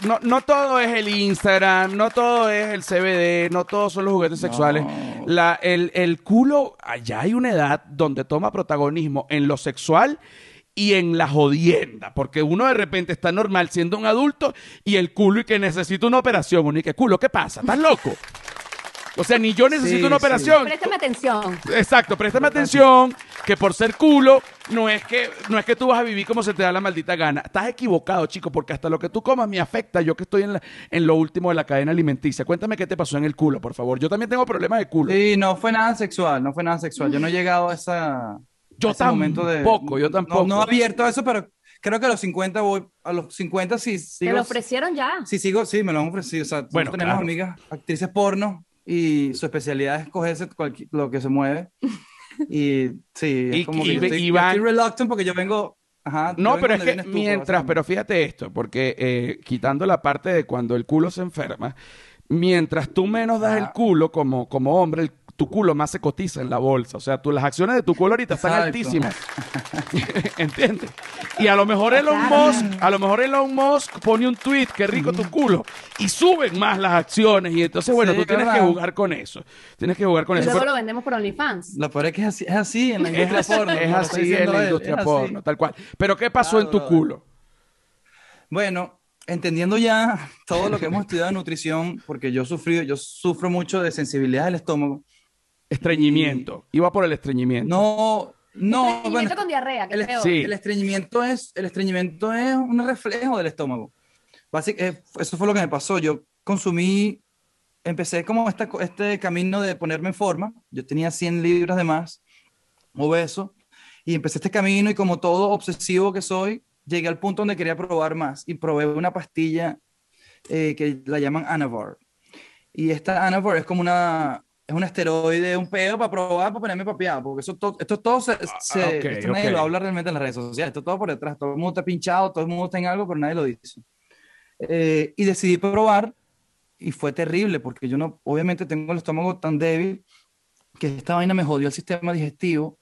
[SPEAKER 1] no, no todo es el Instagram, no todo es el CBD, no todos son los juguetes
[SPEAKER 4] No.
[SPEAKER 1] sexuales. La, el, el culo, allá hay una edad donde toma protagonismo en lo sexual y en la jodienda, porque uno de repente está normal siendo un adulto y el culo y que necesita una operación, uno y que culo, ¿qué pasa? ¿Estás loco? O sea, ni yo necesito
[SPEAKER 4] Sí,
[SPEAKER 1] una
[SPEAKER 4] sí.
[SPEAKER 1] operación.
[SPEAKER 3] Préstame atención.
[SPEAKER 1] Exacto, préstame atención que por ser culo no es que no es que tú vas a vivir como se te da la maldita gana. Estás equivocado, chico, porque hasta lo que tú comas me afecta. Yo que estoy en, la- en lo último de la cadena alimenticia. Cuéntame qué te pasó en el culo, por favor. Yo también tengo problemas de culo.
[SPEAKER 4] Sí, no fue nada sexual, no fue nada sexual. Yo no he llegado a esa.
[SPEAKER 1] Yo
[SPEAKER 4] momento de-
[SPEAKER 1] tampoco, yo
[SPEAKER 4] no-
[SPEAKER 1] tampoco.
[SPEAKER 4] No, abierto a eso, pero creo que a los 50 voy. A los 50 sí
[SPEAKER 3] Te
[SPEAKER 4] sigo.
[SPEAKER 3] lo ofrecieron ya.
[SPEAKER 4] Sí, sigo, sí, me lo han ofrecido. O sea,
[SPEAKER 1] Bueno,
[SPEAKER 4] tenemos
[SPEAKER 1] claro.
[SPEAKER 4] amigas, actrices porno, y su especialidad es cogerse lo que se mueve. Y sí,
[SPEAKER 1] Y-
[SPEAKER 4] es como
[SPEAKER 1] y-
[SPEAKER 4] que yo estoy, yo estoy reluctant porque yo vengo. Ajá,
[SPEAKER 1] No, pero es que
[SPEAKER 4] tú,
[SPEAKER 1] mientras, pero fíjate esto, porque eh, quitando la parte de cuando el culo se enferma, mientras tú menos das el culo como, como hombre, el- tu culo más se cotiza en la bolsa. O sea, tú, las acciones de tu culo ahorita están
[SPEAKER 4] Exacto.
[SPEAKER 1] altísimas. ¿Entiendes? Y a lo mejor Elon. Musk, a lo mejor Elon Musk pone un tweet, qué rico tu culo, y suben más las acciones. Y entonces, bueno,
[SPEAKER 4] Sí,
[SPEAKER 1] tú tienes
[SPEAKER 4] ¿verdad?
[SPEAKER 1] que jugar con eso. Tienes que jugar con
[SPEAKER 3] Y
[SPEAKER 1] eso.
[SPEAKER 3] luego
[SPEAKER 1] Pero-
[SPEAKER 3] lo vendemos por OnlyFans.
[SPEAKER 4] Lo peor es que es así, es así en la industria porno.
[SPEAKER 1] es así en la industria porno, tal cual. Pero ¿qué pasó
[SPEAKER 4] Claro,
[SPEAKER 1] en tu culo?
[SPEAKER 4] Bueno, entendiendo ya todo lo que hemos estudiado de nutrición, porque yo sufrí, yo sufro mucho de sensibilidad del estómago.
[SPEAKER 1] Estreñimiento. Iba por el estreñimiento.
[SPEAKER 4] No, no,
[SPEAKER 3] Estreñimiento
[SPEAKER 4] bueno,
[SPEAKER 3] con diarrea, que
[SPEAKER 4] el,
[SPEAKER 3] es peor.
[SPEAKER 1] sí.
[SPEAKER 4] el estreñimiento es, el estreñimiento es un reflejo del estómago. Básic- eh, eso fue lo que me pasó. Yo consumí, empecé como esta, este camino de ponerme en forma. Yo tenía 100 libras de más, obeso, y empecé este camino y como todo obsesivo que soy, llegué al punto donde quería probar más y probé una pastilla eh, que la llaman Anavar. Y esta Anavar es como una, es un esteroide, un pedo para probar, para ponerme papeado, porque eso to- esto todo se, se-
[SPEAKER 1] Ah, ok,
[SPEAKER 4] esto nadie lo habla realmente en las redes sociales, esto todo por detrás, todo el mundo está pinchado, todo el mundo está en algo, pero nadie lo dice. Eh, y decidí probar y fue terrible porque yo no, obviamente tengo el estómago tan débil que esta vaina me jodió el sistema digestivo.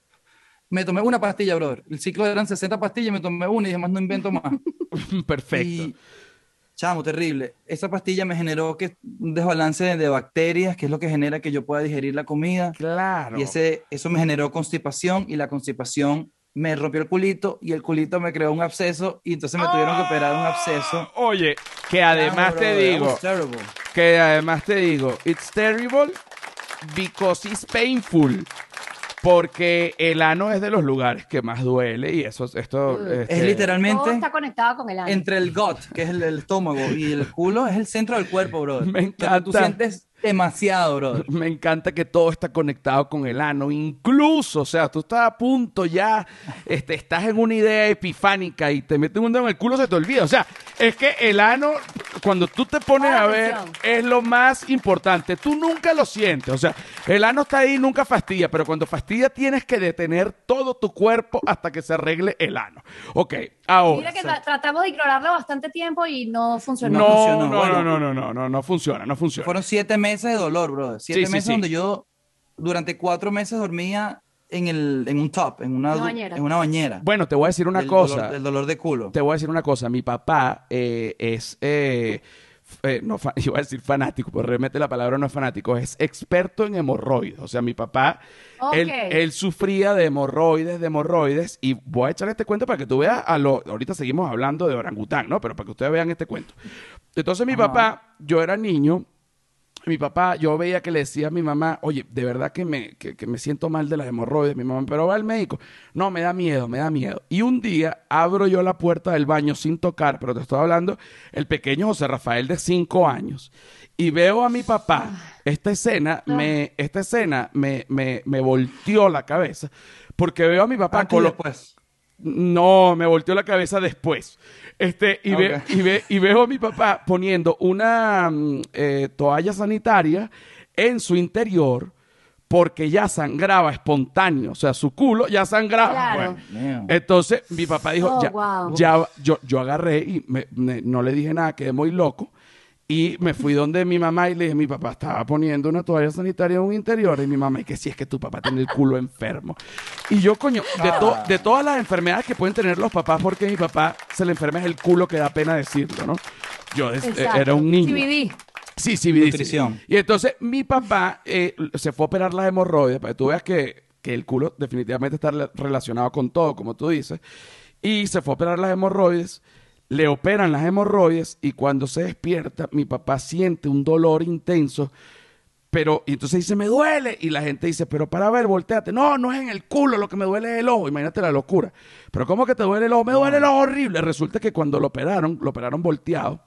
[SPEAKER 4] Me tomé una pastilla, brother. El ciclo eran 60 pastillas, me tomé una y dije, más no invento más.
[SPEAKER 1] Perfecto.
[SPEAKER 4] Y, chamo, terrible. Esa pastilla me generó que, un desbalance de, bacterias, que es lo que genera que yo pueda digerir la comida.
[SPEAKER 1] Claro.
[SPEAKER 4] Y ese, eso me generó constipación y la constipación me rompió el culito y el culito me creó un absceso y entonces me tuvieron que operar un absceso.
[SPEAKER 1] Oye, que además te digo, que además te digo, it's terrible because it's painful. Porque el ano es de los lugares que más duele y eso, esto...
[SPEAKER 3] Mm.
[SPEAKER 1] este,
[SPEAKER 4] Es
[SPEAKER 3] Todo
[SPEAKER 4] literalmente
[SPEAKER 3] está conectado con el ano.
[SPEAKER 4] entre el gut, que es el, el estómago, y el culo es el centro del cuerpo, brother.
[SPEAKER 1] Me
[SPEAKER 4] sea, Tú
[SPEAKER 1] encanta.
[SPEAKER 4] sientes demasiado, brother.
[SPEAKER 1] Me encanta que todo está conectado con el ano, incluso, o sea, tú estás a punto ya, este, estás en una idea epifánica y te meten un dedo en el culo, se te olvida. O sea, es que el ano, cuando tú te pones
[SPEAKER 3] Pon
[SPEAKER 1] a ver, es lo más importante. Tú nunca lo sientes, o sea, el ano está ahí, nunca fastidia, pero cuando fastidia tienes que detener todo tu cuerpo hasta que se arregle el ano. Ok, ahora.
[SPEAKER 3] Mira que tra- tratamos de ignorarlo bastante tiempo y no funcionó.
[SPEAKER 1] No,
[SPEAKER 4] funcionó.
[SPEAKER 1] no, no,
[SPEAKER 4] Bueno.
[SPEAKER 1] no, no, no, no, no funciona, no funciona.
[SPEAKER 4] Fueron siete meses de dolor, brother. Siete
[SPEAKER 1] Sí, sí,
[SPEAKER 4] meses
[SPEAKER 1] sí.
[SPEAKER 4] donde yo durante cuatro meses dormía en, el, en un top, en una,
[SPEAKER 3] bañera.
[SPEAKER 4] En una bañera.
[SPEAKER 1] Bueno, te voy a decir una cosa.
[SPEAKER 4] dolor- del dolor de culo.
[SPEAKER 1] Te voy a decir una cosa. Mi papá eh, es. eh, eh, no, iba a decir fanático, pero realmente la palabra no es fanático, es experto en hemorroides. O sea, mi papá, él,
[SPEAKER 3] Ok.
[SPEAKER 1] él sufría de hemorroides, de hemorroides, y voy a echar este cuento para que tú veas a lo. Ahorita seguimos hablando de orangután, ¿no? Pero para que ustedes vean este cuento. Entonces, mi
[SPEAKER 4] Ajá.
[SPEAKER 1] papá, yo era niño, mi papá, yo veía que le decía a mi mamá, oye, de verdad que me, que, que me siento mal de las hemorroides, mi mamá, pero va al médico. No, me da miedo, me da miedo. Y un día abro yo la puerta del baño sin tocar, pero te estoy hablando, el pequeño José Rafael de cinco años, y veo a mi papá, esta escena, me, esta escena me, me, me volteó la cabeza, porque veo a mi papá
[SPEAKER 4] y
[SPEAKER 1] con lo-
[SPEAKER 4] después.
[SPEAKER 1] No, me volteó la cabeza después. Este, y, ve- y, ve- y veo a mi papá poniendo una mm, eh, toalla sanitaria en su interior porque ya sangraba espontáneo. O sea, su culo ya sangraba.
[SPEAKER 3] Claro.
[SPEAKER 1] Bueno,
[SPEAKER 4] Mío.
[SPEAKER 1] entonces mi papá dijo,
[SPEAKER 3] Oh,
[SPEAKER 1] ya,
[SPEAKER 3] wow.
[SPEAKER 1] ya, yo, yo agarré y me- me- no le dije nada, quedé muy loco. Y me fui donde mi mamá y le dije, mi papá estaba poniendo una toalla sanitaria en un interior. Y mi mamá, y que sí, es que tu papá tiene el culo enfermo. Y yo, coño, de, to- de todas las enfermedades que pueden tener los papás, porque mi papá se le enferma es el culo que da pena decirlo, ¿no? Yo
[SPEAKER 3] Exacto.
[SPEAKER 1] era un niño.
[SPEAKER 3] CBD.
[SPEAKER 1] Sí, sí, sí.
[SPEAKER 4] Nutrición.
[SPEAKER 1] Y entonces mi papá eh, se fue a operar las hemorroides, para que tú veas que, que el culo definitivamente está rela- relacionado con todo, como tú dices. Y se fue a operar las hemorroides, le operan las hemorroides y cuando se despierta, mi papá siente un dolor intenso. Pero, y entonces dice, me duele. Y la gente dice, pero para ver, volteate. No, no es en el culo, lo que me duele es el ojo. Imagínate la locura. Pero, ¿cómo que te duele el ojo? Me duele el ojo horrible. Resulta que cuando lo operaron, lo operaron volteado,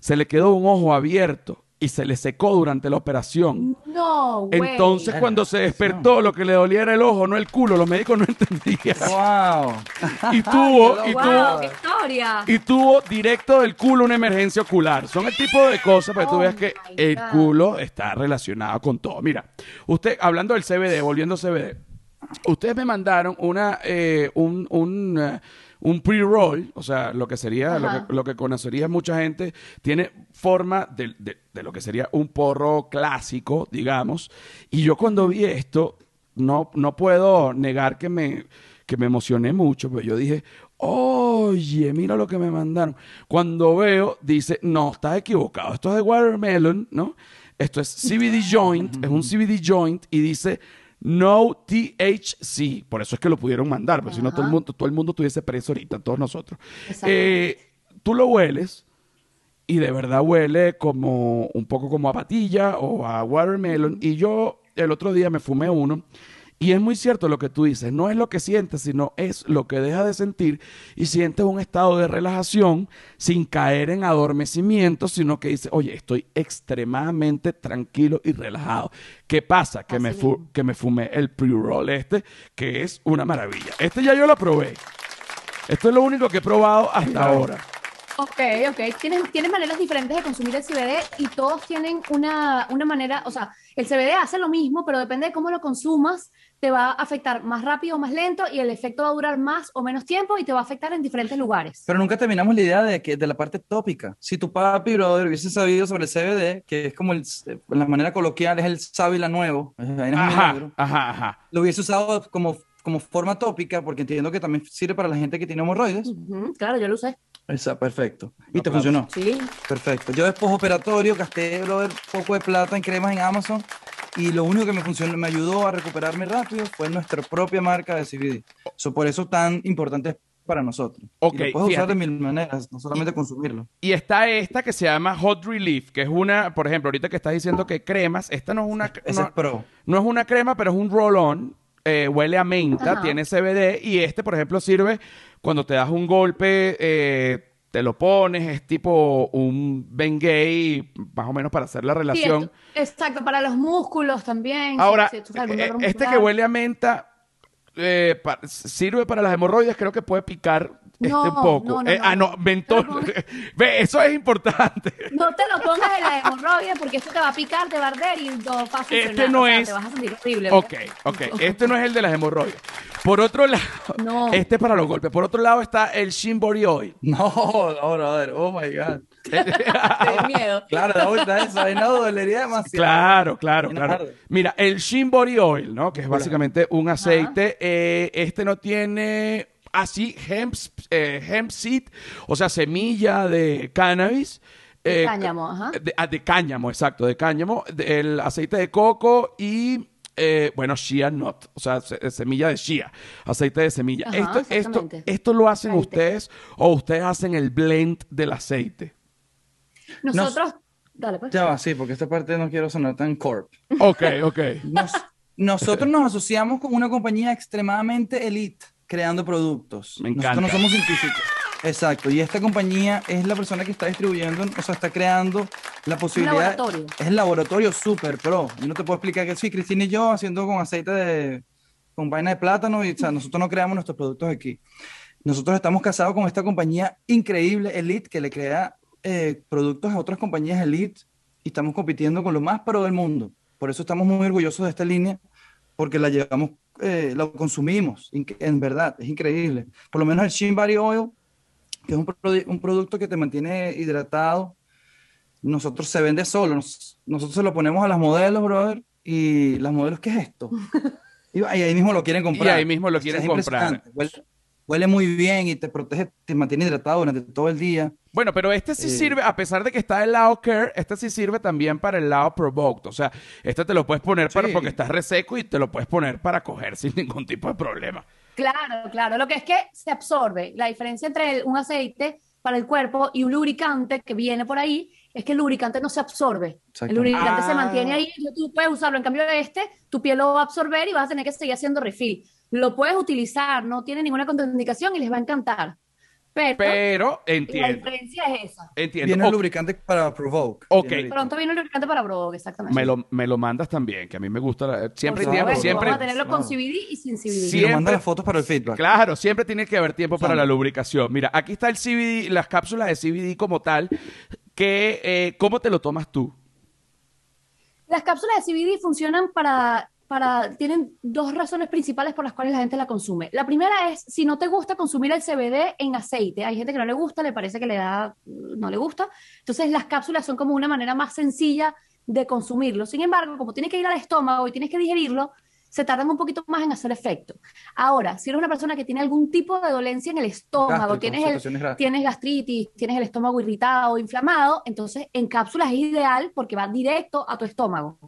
[SPEAKER 1] se le quedó un ojo abierto y se le secó durante la operación.
[SPEAKER 3] No, güey.
[SPEAKER 1] Entonces, cuando se despertó, lo que le dolía era el ojo, no el culo. Los médicos no entendían.
[SPEAKER 4] ¡Wow!
[SPEAKER 1] Y tuvo, y
[SPEAKER 3] ¡Wow!
[SPEAKER 1] tuvo,
[SPEAKER 3] ¡Qué historia!
[SPEAKER 1] y tuvo directo del culo una emergencia ocular. Son el tipo de cosas para que tú
[SPEAKER 3] Oh
[SPEAKER 1] veas que
[SPEAKER 3] my
[SPEAKER 1] el
[SPEAKER 3] God.
[SPEAKER 1] culo está relacionado con todo. Mira, usted, hablando del CBD, volviendo al CBD, ustedes me mandaron una, eh, un, un, eh, un pre-roll, o sea, lo que sería, lo
[SPEAKER 3] Ajá.
[SPEAKER 1] que, lo que conocería mucha gente, tiene forma de, de- de lo que sería un porro clásico, digamos. Y yo cuando vi esto, no, no puedo negar que me, que me emocioné mucho, pero yo dije, oye, mira lo que me mandaron. Cuando veo, dice, no, estás equivocado, esto es de watermelon, ¿no? Esto es CBD joint, es un CBD joint y dice no THC. Por eso es que lo pudieron mandar, porque si no todo el mundo, todo el mundo estuviese preso ahorita, todos nosotros.
[SPEAKER 3] Exacto.
[SPEAKER 1] Eh, tú lo hueles y de verdad huele como un poco como a patilla o a watermelon. Y yo el otro día me fumé uno. Y es muy cierto lo que tú dices, no es lo que sientes, sino es lo que dejas de sentir y sientes un estado de relajación sin caer en adormecimiento, sino que dices, oye, estoy extremadamente tranquilo y relajado. ¿Qué pasa? Que,
[SPEAKER 3] Así
[SPEAKER 1] me, fu- que me fumé el pre-roll este, que es una maravilla. Este ya yo lo probé. Esto es lo único que he probado hasta ahora.
[SPEAKER 3] Ok, ok. Tienes, tienes maneras diferentes de consumir el CBD y todos tienen una, una manera, o sea, el CBD hace lo mismo, pero depende de cómo lo consumas, te va a afectar más rápido o más lento y el efecto va a durar más o menos tiempo y te va a afectar en diferentes lugares.
[SPEAKER 4] Pero nunca terminamos la idea de, que, de la parte tópica. Si tu papi, brother, hubiese sabido sobre el CBD, que es como el, en la manera coloquial, es el sábila nuevo,
[SPEAKER 1] Ajá,
[SPEAKER 4] negro,
[SPEAKER 1] ajá, ajá.
[SPEAKER 4] lo hubiese usado como, como forma tópica, porque entiendo que también sirve para la gente que tiene hemorroides.
[SPEAKER 3] Claro, yo lo usé.
[SPEAKER 4] Esa, perfecto. Y te funcionó.
[SPEAKER 3] Sí.
[SPEAKER 4] Perfecto. Yo después operatorio gasté, brother, poco de plata en cremas en Amazon y lo único que me funcionó, me ayudó a recuperarme rápido fue nuestra propia marca de CBD. So, por eso tan importante es para nosotros.
[SPEAKER 1] Ok,
[SPEAKER 4] y lo puedes
[SPEAKER 1] fíjate.
[SPEAKER 4] usar de mil maneras, no solamente consumirlo.
[SPEAKER 1] Y está esta que se llama Hot Relief, que es una, por ejemplo, ahorita que estás diciendo que cremas, esta no es una,
[SPEAKER 4] Ese
[SPEAKER 1] no,
[SPEAKER 4] es pro.
[SPEAKER 1] no es una crema, pero es un roll-on, eh, huele a menta,
[SPEAKER 3] Ajá.
[SPEAKER 1] tiene CBD y este, por ejemplo, sirve cuando te das un golpe, eh, te lo pones, es tipo un Bengay, más o menos para hacer la relación.
[SPEAKER 3] exacto, para los músculos también.
[SPEAKER 1] Ahora,
[SPEAKER 3] si
[SPEAKER 1] eh, este que huele a menta eh, pa- sirve para las hemorroides, creo que puede picar
[SPEAKER 3] No,
[SPEAKER 1] un poco.
[SPEAKER 3] no, no,
[SPEAKER 1] Eh, Ah,
[SPEAKER 3] no. pongo-
[SPEAKER 1] Ve, eso es importante.
[SPEAKER 3] No te lo pongas en la hemorroide porque esto te va a picar, te va a arder y no funcionar.
[SPEAKER 1] Este no
[SPEAKER 3] o sea,
[SPEAKER 1] es-
[SPEAKER 3] Te vas a sentir horrible.
[SPEAKER 1] Ok, ok. Este no es el de las hemorroides. Por otro lado,
[SPEAKER 3] No.
[SPEAKER 1] este es para los golpes. Por otro lado está el Shin Body Oil.
[SPEAKER 4] No, no, brother, oh my God.
[SPEAKER 3] Te miedo.
[SPEAKER 4] Claro, la vuelta esa, ahí no dolería demasiado.
[SPEAKER 1] Claro, claro, claro. Mira, el Shin Body Oil, ¿no? Que es básicamente un aceite. eh, este no tiene así hemp, eh, hemp seed, o sea, semilla de cannabis.
[SPEAKER 3] De
[SPEAKER 1] eh,
[SPEAKER 3] cáñamo, ajá.
[SPEAKER 1] De, ah, de cáñamo, exacto, de cáñamo. de- el aceite de coco y, eh, bueno, shea nut, o sea, se- semilla de shea, aceite de semilla.
[SPEAKER 3] Ajá,
[SPEAKER 1] esto, esto,
[SPEAKER 3] exactamente.
[SPEAKER 1] esto lo hacen
[SPEAKER 3] Aceite.
[SPEAKER 1] ustedes o ustedes hacen el blend del aceite.
[SPEAKER 3] Nosotros. Dale, pues.
[SPEAKER 4] Ya va, sí, porque esta parte no quiero sonar tan corp.
[SPEAKER 1] Ok, ok.
[SPEAKER 4] Nos- nosotros nos asociamos con una compañía extremadamente elite creando productos.
[SPEAKER 1] Me
[SPEAKER 4] Nosotros no somos científicos. Exacto. Y esta compañía es la persona que está distribuyendo, o sea, está creando la posibilidad.
[SPEAKER 3] laboratorio.
[SPEAKER 4] Es el laboratorio super pro. Yo no te puedo explicar que sí, Cristina y yo haciendo con aceite de. con vaina de plátano, y o sea, nosotros no creamos nuestros productos aquí. Nosotros estamos casados con esta compañía increíble, Elite, que le crea eh, productos a otras compañías Elite y estamos compitiendo con lo más pro del mundo. Por eso estamos muy orgullosos de esta línea, porque la llevamos, eh, la consumimos, en verdad, es increíble. Por lo menos el Shin Body Oil, que es un, un producto que te mantiene hidratado, nosotros se vende solo. nosotros se lo ponemos a las modelos, brother, y las modelos, ¿qué es esto? y ahí mismo lo quieren comprar.
[SPEAKER 1] Y ahí mismo lo quieren comprar.
[SPEAKER 4] Huele, muy bien y te protege, te mantiene hidratado durante todo el día.
[SPEAKER 1] Bueno, pero este sí eh, sirve, a pesar de que está el lado care, este sí sirve también para el lado provoked. O sea, este te lo puedes poner para porque estás reseco y te lo puedes poner para coger sin ningún tipo de problema.
[SPEAKER 3] Claro, claro. Lo que es que se absorbe. La diferencia entre un aceite para el cuerpo y un lubricante que viene por ahí es que el lubricante no se absorbe. El lubricante se mantiene ahí, y tú puedes usarlo. En cambio de este, tu piel lo va a absorber y vas a tener que seguir haciendo refill. Lo puedes utilizar, no tiene ninguna contraindicación y les va a encantar.
[SPEAKER 1] Pero, entiendo.
[SPEAKER 3] La diferencia es esa.
[SPEAKER 1] Entiendo.
[SPEAKER 4] Viene el lubricante para Provoke.
[SPEAKER 1] Ok.
[SPEAKER 3] Pronto viene el lubricante para Provoke, exactamente.
[SPEAKER 1] Me lo, me lo mandas también, que a mí me gusta. siempre tiempo, siempre.
[SPEAKER 3] Vamos a tenerlo con CBD y sin CBD.
[SPEAKER 4] Siempre, y manda las fotos para el feedback.
[SPEAKER 1] Claro, siempre tiene que haber tiempo para la lubricación. Mira, aquí está el CBD, las cápsulas de CBD como tal. Que, eh, ¿Cómo te lo tomas tú?
[SPEAKER 3] Las cápsulas de CBD funcionan para tienen dos razones principales por las cuales la gente la consume. La primera es, si no te gusta consumir el CBD en aceite, hay gente que no le gusta, le parece que le da, no le gusta, entonces las cápsulas son como una manera más sencilla de consumirlo. Sin embargo, como tiene que ir al estómago y tienes que digerirlo, se tardan un poquito más en hacer efecto. Ahora, si eres una persona que tiene algún tipo de dolencia en el estómago, tienes, tienes gastritis, tienes el estómago irritado, inflamado, entonces en cápsulas es ideal porque va directo a tu estómago.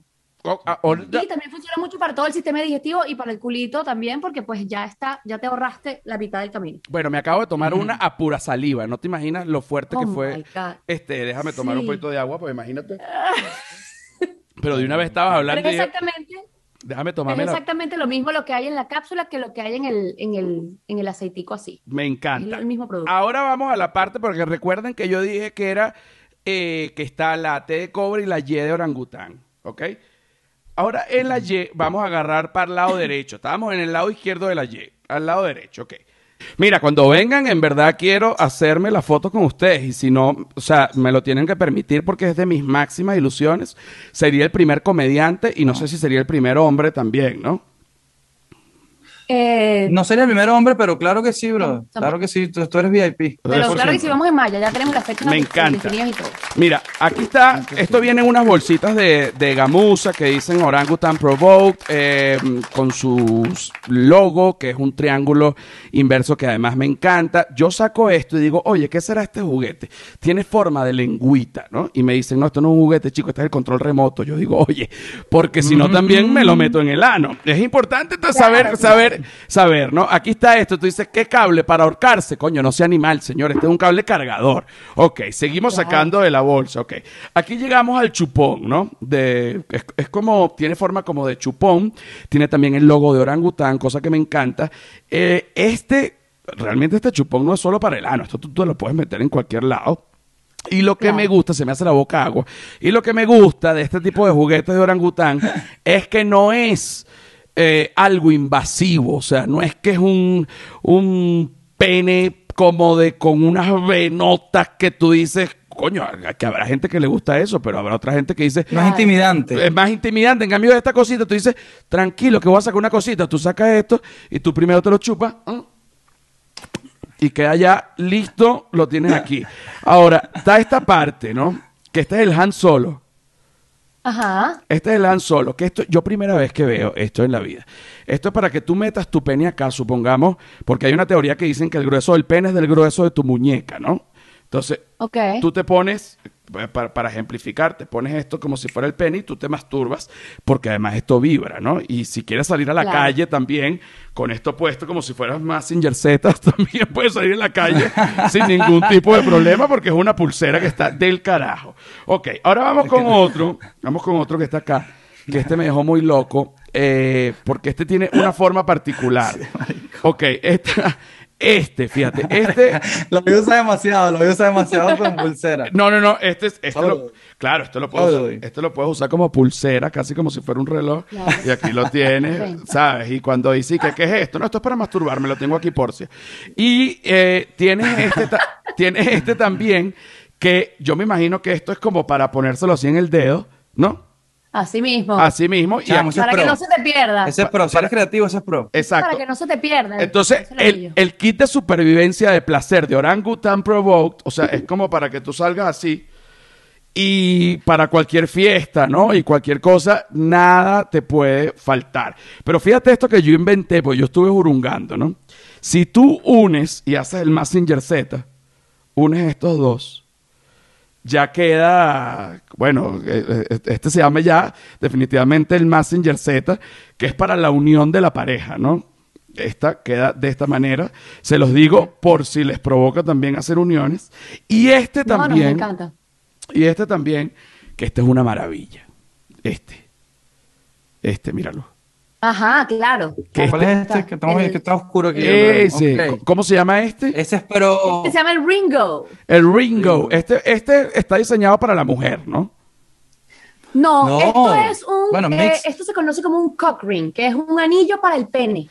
[SPEAKER 1] Ah,
[SPEAKER 3] y también funciona mucho para todo el sistema digestivo y para el culito también, porque pues ya está, ya te ahorraste la mitad del camino.
[SPEAKER 1] Bueno, me acabo de tomar una a pura saliva. No te imaginas lo fuerte que oh fue. Este, déjame tomar un poquito de agua, pues imagínate. Pero de una vez estabas hablando.
[SPEAKER 3] exactamente.
[SPEAKER 1] déjame tomarme.
[SPEAKER 3] Es exactamente lo mismo lo que hay en la cápsula que lo que hay en el, en el, en el aceitico así.
[SPEAKER 1] Me encanta.
[SPEAKER 3] Es el mismo producto.
[SPEAKER 1] Ahora vamos a la parte, porque recuerden que yo dije que era eh, que está la T de cobre y la Y de orangután. ¿Ok? Ahora en la Y vamos a agarrar para el lado derecho. Estábamos en el lado izquierdo de la Y, al lado derecho, ok. Mira, cuando vengan, en verdad quiero hacerme la foto con ustedes. Y si no, o sea, me lo tienen que permitir porque es de mis máximas ilusiones. Sería el primer comediante y no sé si sería el primer hombre también, ¿no?
[SPEAKER 3] Eh,
[SPEAKER 4] no sería el primer hombre, pero claro que sí, bro. claro que sí, tú, eres VIP.
[SPEAKER 3] Pero claro que sí, vamos en Maya, ya tenemos la fecha.
[SPEAKER 1] Me encanta. Mira, aquí está, esto viene en unas bolsitas de, de gamuza que dicen Orangutan Provoke, eh, con su logo, que es un triángulo inverso que además me encanta. Yo saco esto y digo, oye, ¿qué será este juguete? Tiene forma de lengüita, ¿no? Y me dicen, no, esto no es un juguete, chico, este es el control remoto. Yo digo, oye, porque si no también me lo meto en el ano. Es importante saber, saber saber, ¿no? Aquí está esto, tú dices, ¿qué cable para ahorcarse? Coño, no sea animal, señor, este es un cable cargador. Ok, seguimos sacando de la bolsa, ok. Aquí llegamos al chupón, ¿no? De, es, como, tiene forma como de chupón, tiene también el logo de orangután, cosa que me encanta. Eh, este, realmente este chupón no es solo para el ano, esto tú, lo puedes meter en cualquier lado. Y lo que me gusta, se me hace la boca agua, y lo que me gusta de este tipo de juguetes de orangután es que no es eh, algo invasivo, o sea, no es que es un, un pene como de con unas venotas que tú dices, coño, que habrá gente que le gusta eso, pero habrá otra gente que dice...
[SPEAKER 4] Más intimidante.
[SPEAKER 1] Es más intimidante. En cambio de esta cosita, tú dices, tranquilo, que voy a sacar una cosita. Tú sacas esto y tú primero te lo chupas. Y queda ya listo, lo tienes aquí. Ahora, está esta parte, ¿no? Que este es el hand solo.
[SPEAKER 3] Ajá.
[SPEAKER 1] Este es el Han Solo, que esto, yo primera vez que veo esto en la vida. Esto es para que tú metas tu pene acá, supongamos, porque hay una teoría que dicen que el grueso del pene es del grueso de tu muñeca, ¿no? Entonces, tú te pones, para, ejemplificar, te pones esto como si fuera el pene y tú te masturbas, porque además esto vibra, ¿no? Y si quieres salir a la calle también, con esto puesto como si fueras más sin Z, también puedes salir a la calle sin ningún tipo de problema, porque es una pulsera que está del carajo. Ok, ahora vamos con otro, vamos con otro que está acá, que este me dejó muy loco, eh, porque este tiene una forma particular. Ok, esta, este, fíjate, este...
[SPEAKER 4] lo usa demasiado, lo usa demasiado con pulsera.
[SPEAKER 1] No, no, no, este es... Este lo, claro, esto lo, puedes usar, este lo puedes usar como pulsera, casi como si fuera un reloj. Y aquí lo tienes, ¿sabes? Y cuando dice, ¿qué, ¿qué es esto? No, esto es para masturbarme, lo tengo aquí por si. Y eh, tienes, este tienes este también, que yo me imagino que esto es como para ponérselo así en el dedo, ¿no?
[SPEAKER 3] Así mismo.
[SPEAKER 1] Así mismo.
[SPEAKER 3] y para que no se te pierda.
[SPEAKER 4] Ese es pro. Si eres creativo, ese es pro.
[SPEAKER 1] Exacto.
[SPEAKER 3] Para que no se te pierda.
[SPEAKER 1] Entonces, el, el, kit de supervivencia de placer de Orangutan Provoked, o sea, es como para que tú salgas así y para cualquier fiesta, ¿no? Y cualquier cosa, nada te puede faltar. Pero fíjate esto que yo inventé, pues yo estuve jurungando, ¿no? Si tú unes y haces el Messenger Z, unes estos dos, ya queda, bueno, eh, eh, este se llama ya definitivamente el Messenger Z, que es para la unión de la pareja, ¿no? Esta queda de esta manera. Se los digo por si les provoca también hacer uniones. Y este
[SPEAKER 3] No, no, me
[SPEAKER 1] también.
[SPEAKER 3] encanta.
[SPEAKER 1] Y este también, que este es una maravilla. Este. Este, míralo.
[SPEAKER 3] Ajá, claro.
[SPEAKER 1] ¿Qué
[SPEAKER 4] ¿Cuál es este? Que, estamos,
[SPEAKER 3] El-
[SPEAKER 4] que está oscuro aquí.
[SPEAKER 1] Ese.
[SPEAKER 4] Ok.
[SPEAKER 1] ¿Cómo se llama este?
[SPEAKER 4] Ese es, pero.
[SPEAKER 3] Este se llama el Ringo.
[SPEAKER 1] El Ringo. Este, este está diseñado para la mujer, ¿no?
[SPEAKER 3] No,
[SPEAKER 4] No.
[SPEAKER 3] esto es un,
[SPEAKER 4] Bueno,
[SPEAKER 3] eh, esto se conoce como un cock ring, que es un anillo para el pene.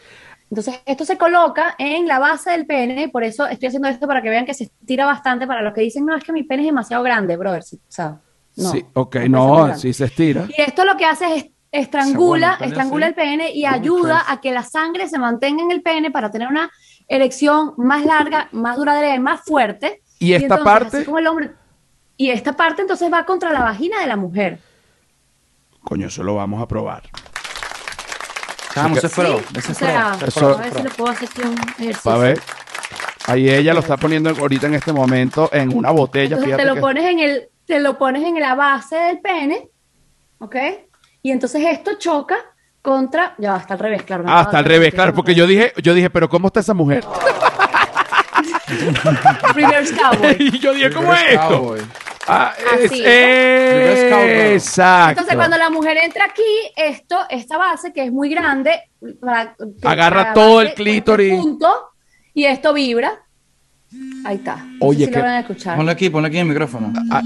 [SPEAKER 3] Entonces, esto se coloca en la base del pene, por eso estoy haciendo esto para que vean que se estira bastante para los que dicen, no, es que mi pene es demasiado grande, brother. Sí, o sea, no.
[SPEAKER 1] sí, ok,
[SPEAKER 3] no
[SPEAKER 1] sí se estira.
[SPEAKER 3] Y esto lo que hace es estrangula,
[SPEAKER 4] Se pone
[SPEAKER 3] estrangula el pene y ayuda a que la sangre se mantenga en el pene para tener una erección más larga, más duradera y más fuerte.
[SPEAKER 1] Y esta
[SPEAKER 3] entonces,
[SPEAKER 1] parte-
[SPEAKER 3] así como el hombre, y esta parte entonces va contra la vagina de la mujer.
[SPEAKER 1] Coño, eso lo vamos a probar.
[SPEAKER 4] Ese es
[SPEAKER 1] Eso-
[SPEAKER 4] pro,
[SPEAKER 3] a ver si le puedo hacer aquí un ejercicio.
[SPEAKER 1] Para ver. Ahí ella lo está poniendo ahorita en este momento en una botella.
[SPEAKER 3] Entonces te lo
[SPEAKER 1] que-
[SPEAKER 3] pones en el, te lo pones en la base del pene, ¿ok? Y entonces esto choca contra, ya está al revés, claro.
[SPEAKER 1] Ah, hasta al revés, claro, porque yo dije, yo dije, pero ¿cómo está esa mujer?
[SPEAKER 3] Reverse cowboy.
[SPEAKER 1] y yo dije, ¿cómo es
[SPEAKER 4] Reverse
[SPEAKER 1] esto? Ah, es-
[SPEAKER 3] Así,
[SPEAKER 1] exacto.
[SPEAKER 3] Entonces, cuando la mujer entra aquí, esto, esta base que es muy grande, para-
[SPEAKER 1] Agarra
[SPEAKER 3] para
[SPEAKER 1] todo el clítoris.
[SPEAKER 3] este punto, y esto vibra. Ahí está. No sé
[SPEAKER 1] Oye,
[SPEAKER 3] si
[SPEAKER 1] que-
[SPEAKER 3] lo van a escuchar.
[SPEAKER 4] Ponlo aquí, ponlo aquí en el micrófono.
[SPEAKER 1] Ah,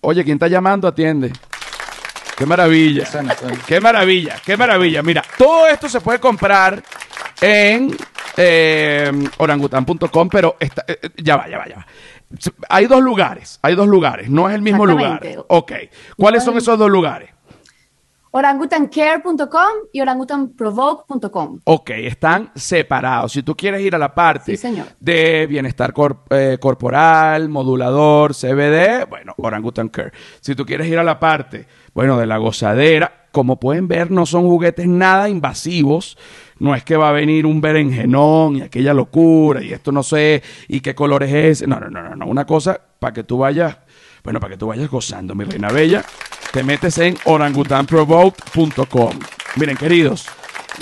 [SPEAKER 1] Oye, ¿quién está llamando? Atiende. Qué maravilla. Qué maravilla, qué maravilla. Mira, todo esto se puede comprar en eh, orangutan.com, pero está- eh, eh, ya va, ya va, ya va. Hay dos lugares, hay dos lugares, no es el mismo lugar. Ok. ¿Cuáles son
[SPEAKER 3] es-
[SPEAKER 1] esos dos lugares?
[SPEAKER 3] orangutancare.com y orangutanprovoke.com.
[SPEAKER 1] Ok, están separados. Si tú quieres ir a la parte
[SPEAKER 3] Sí,
[SPEAKER 1] de bienestar cor- eh, corporal, modulador, CBD, bueno, Orangutan Care. Si tú quieres ir a la parte, bueno, de la gozadera, como pueden ver, no son juguetes nada invasivos. No es que va a venir un berenjenón y aquella locura y esto no sé y qué color es ese. No, no, no, no, no. Una cosa para que tú vayas, bueno, para que tú vayas gozando, mi reina bella. Te metes en orangutanprovoke.com. Miren, queridos,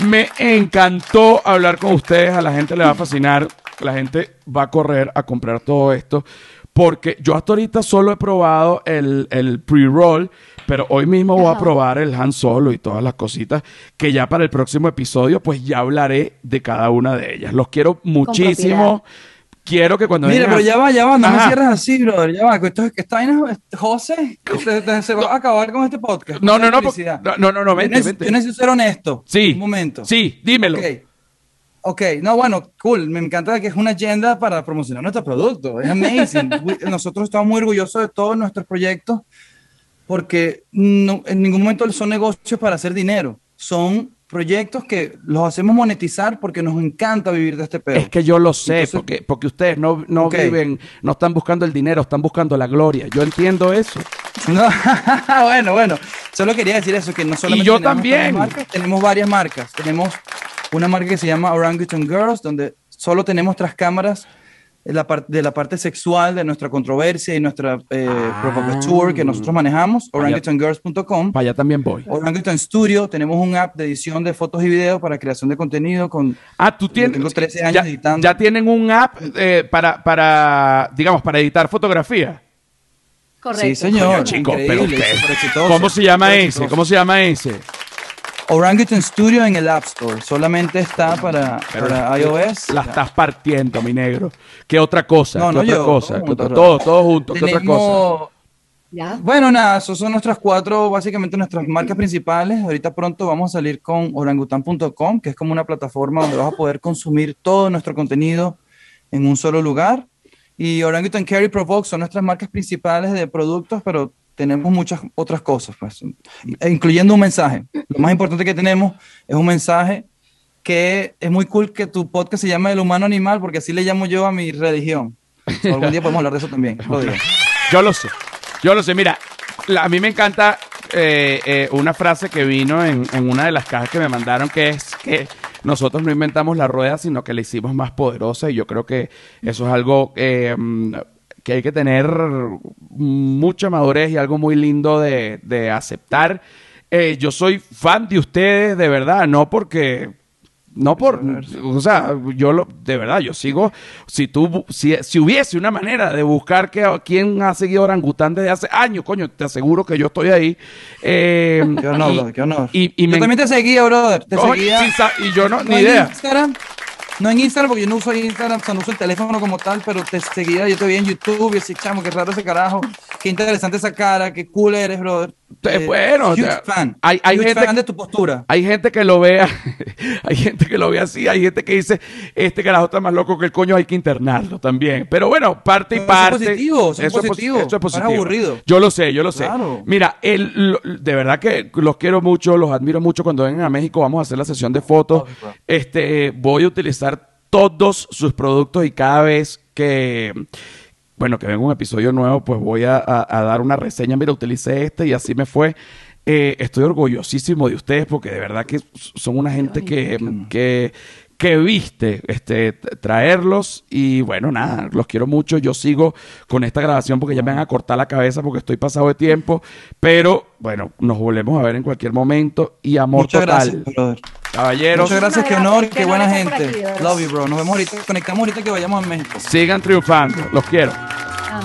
[SPEAKER 1] me encantó hablar con ustedes. A la gente le va a fascinar. La gente va a correr a comprar todo esto. Porque yo hasta ahorita solo he probado el, el pre-roll. Pero hoy mismo voy a probar el Han Solo y todas las cositas. Que ya para el próximo episodio, pues ya hablaré de cada una de ellas. Los quiero muchísimo. Quiero que cuando
[SPEAKER 4] Mira,
[SPEAKER 1] vengan
[SPEAKER 4] pero ya va, ya va, no me cierres así, brother, ya va. que Esto, que esta vaina, es- José, se, se- se va a acabar con este podcast.
[SPEAKER 1] No, no, no, no, no, no, vente, vente.
[SPEAKER 4] yo necesito ser honesto.
[SPEAKER 1] Sí.
[SPEAKER 4] Un momento.
[SPEAKER 1] Sí, dímelo.
[SPEAKER 4] Ok. Ok, no, bueno, cool. Me encanta que es una agenda para promocionar nuestro producto. Es amazing. Nosotros estamos muy orgullosos de todos nuestros proyectos porque no, en ningún momento son negocios para hacer dinero. Son proyectos que los hacemos monetizar porque nos encanta vivir de este pedo.
[SPEAKER 1] Es que yo lo sé,
[SPEAKER 4] Entonces-
[SPEAKER 1] porque, porque ustedes no, no viven, no están buscando el dinero, están buscando la gloria. Yo entiendo eso.
[SPEAKER 4] No, bueno, bueno, solo quería decir eso, que no solamente
[SPEAKER 1] yo
[SPEAKER 4] tenemos
[SPEAKER 1] también.
[SPEAKER 4] marcas, tenemos varias marcas. Tenemos una marca que se llama Orangutan Girls, donde solo tenemos tras cámaras la, de la parte sexual de nuestra controversia y nuestra eh,
[SPEAKER 1] Ah.
[SPEAKER 4] provocateur que nosotros manejamos, orangutangirls.com.
[SPEAKER 1] Para allá también voy.
[SPEAKER 4] Orangutan Studio, tenemos un app de edición de fotos y videos para creación de contenido con
[SPEAKER 1] Ah, tú tienes.
[SPEAKER 4] tengo 13 años
[SPEAKER 1] ya,
[SPEAKER 4] editando.
[SPEAKER 1] ya tienen un app eh, para, para, digamos, para editar fotografía.
[SPEAKER 3] Correcto.
[SPEAKER 4] Sí, señor.
[SPEAKER 1] Coño, chico, pero
[SPEAKER 4] exitoso,
[SPEAKER 1] ¿Cómo se llama ese? ¿Cómo se llama ese?
[SPEAKER 4] Orangutan Studio en el App Store. Solamente está para, para iOS.
[SPEAKER 1] La estás partiendo, mi negro. ¿Qué otra cosa?
[SPEAKER 4] No,
[SPEAKER 1] ¿Qué
[SPEAKER 4] no
[SPEAKER 1] otra
[SPEAKER 4] yo,
[SPEAKER 1] cosa?
[SPEAKER 4] todo
[SPEAKER 1] ¿Qué
[SPEAKER 4] junto,
[SPEAKER 1] otra-
[SPEAKER 4] bro.
[SPEAKER 1] todo, todo junto. ¿Qué otra cosa?
[SPEAKER 4] Tenemos-
[SPEAKER 3] Ya.
[SPEAKER 4] Bueno, nada, esas son nuestras cuatro, básicamente nuestras marcas principales. Ahorita pronto vamos a salir con orangutan.com, que es como una plataforma donde vas a poder consumir todo nuestro contenido en un solo lugar. Y Orangutan Carry Provoke son nuestras marcas principales de productos, pero tenemos muchas otras cosas, pues, e incluyendo un mensaje. Lo más importante que tenemos es un mensaje que es muy cool que tu podcast se llame El Humano Animal, porque así le llamo yo a mi religión. So, algún día podemos hablar de eso también.
[SPEAKER 1] Yo lo sé. Yo lo sé, mira, a mí me encanta eh, eh, una frase que vino en, una de las cajas que me mandaron, que es que nosotros no inventamos la rueda, sino que la hicimos más poderosa y yo creo que eso es algo eh, que hay que tener mucha madurez y algo muy lindo de, de aceptar. Eh, yo soy fan de ustedes, de verdad, no porque no por, o sea, yo lo, de verdad, yo sigo, si tú, si, si hubiese una manera de buscar que quién ha seguido orangután desde hace años, coño, te aseguro que yo estoy ahí. Eh,
[SPEAKER 4] Qué honor,
[SPEAKER 1] y-
[SPEAKER 4] brother, qué honor.
[SPEAKER 1] Y, y
[SPEAKER 4] yo
[SPEAKER 1] me-
[SPEAKER 4] también te seguía, brother. Te
[SPEAKER 1] Coño,
[SPEAKER 4] seguía.
[SPEAKER 1] sin sa- y yo no, ni idea.
[SPEAKER 4] Instagram, no en Instagram, porque yo no uso Instagram, o no uso el teléfono como tal, pero te seguía, yo te vi en YouTube y así, chamo, qué raro ese carajo, qué interesante esa cara, qué cool eres, brother.
[SPEAKER 1] Eh, bueno,
[SPEAKER 4] huge
[SPEAKER 1] o sea,
[SPEAKER 4] fan.
[SPEAKER 1] hay- hay
[SPEAKER 4] huge
[SPEAKER 1] gente-
[SPEAKER 4] fan de tu postura.
[SPEAKER 1] Hay gente que lo vea, hay gente que lo ve así, hay gente que dice, este carajo está más loco que el coño, hay que internarlo también. Pero bueno, parte y
[SPEAKER 4] Pero eso es
[SPEAKER 1] parte.
[SPEAKER 4] positivo, eso es
[SPEAKER 1] posi-
[SPEAKER 4] positivo.
[SPEAKER 1] eso es positivo.
[SPEAKER 4] aburrido.
[SPEAKER 1] Yo lo sé, yo lo sé.
[SPEAKER 4] Claro.
[SPEAKER 1] Mira, el, lo- de verdad que los quiero mucho, los admiro mucho. Cuando vengan a México vamos a hacer la sesión de fotos. Este, voy a utilizar todos sus productos y cada vez que, bueno, que venga un episodio nuevo, pues voy a, a- a dar una reseña. Mira, utilicé este y así me fue. Eh, estoy orgullosísimo de ustedes porque de verdad que son una gente que, que, que viste este, traerlos y bueno, nada, los quiero mucho. Yo sigo con esta grabación porque ya me van a cortar la cabeza porque estoy pasado de tiempo, pero bueno, nos volvemos a ver en cualquier momento y amor
[SPEAKER 4] Muchas
[SPEAKER 1] total.
[SPEAKER 4] gracias, brother.
[SPEAKER 1] Caballeros,
[SPEAKER 4] Muchas gracias, qué honor,
[SPEAKER 3] gracias,
[SPEAKER 4] qué
[SPEAKER 3] qué
[SPEAKER 4] buena gente. Love you, bro. Nos vemos ahorita, conectamos ahorita que vayamos a México.
[SPEAKER 1] sigan triunfando. Los quiero.
[SPEAKER 3] Ah.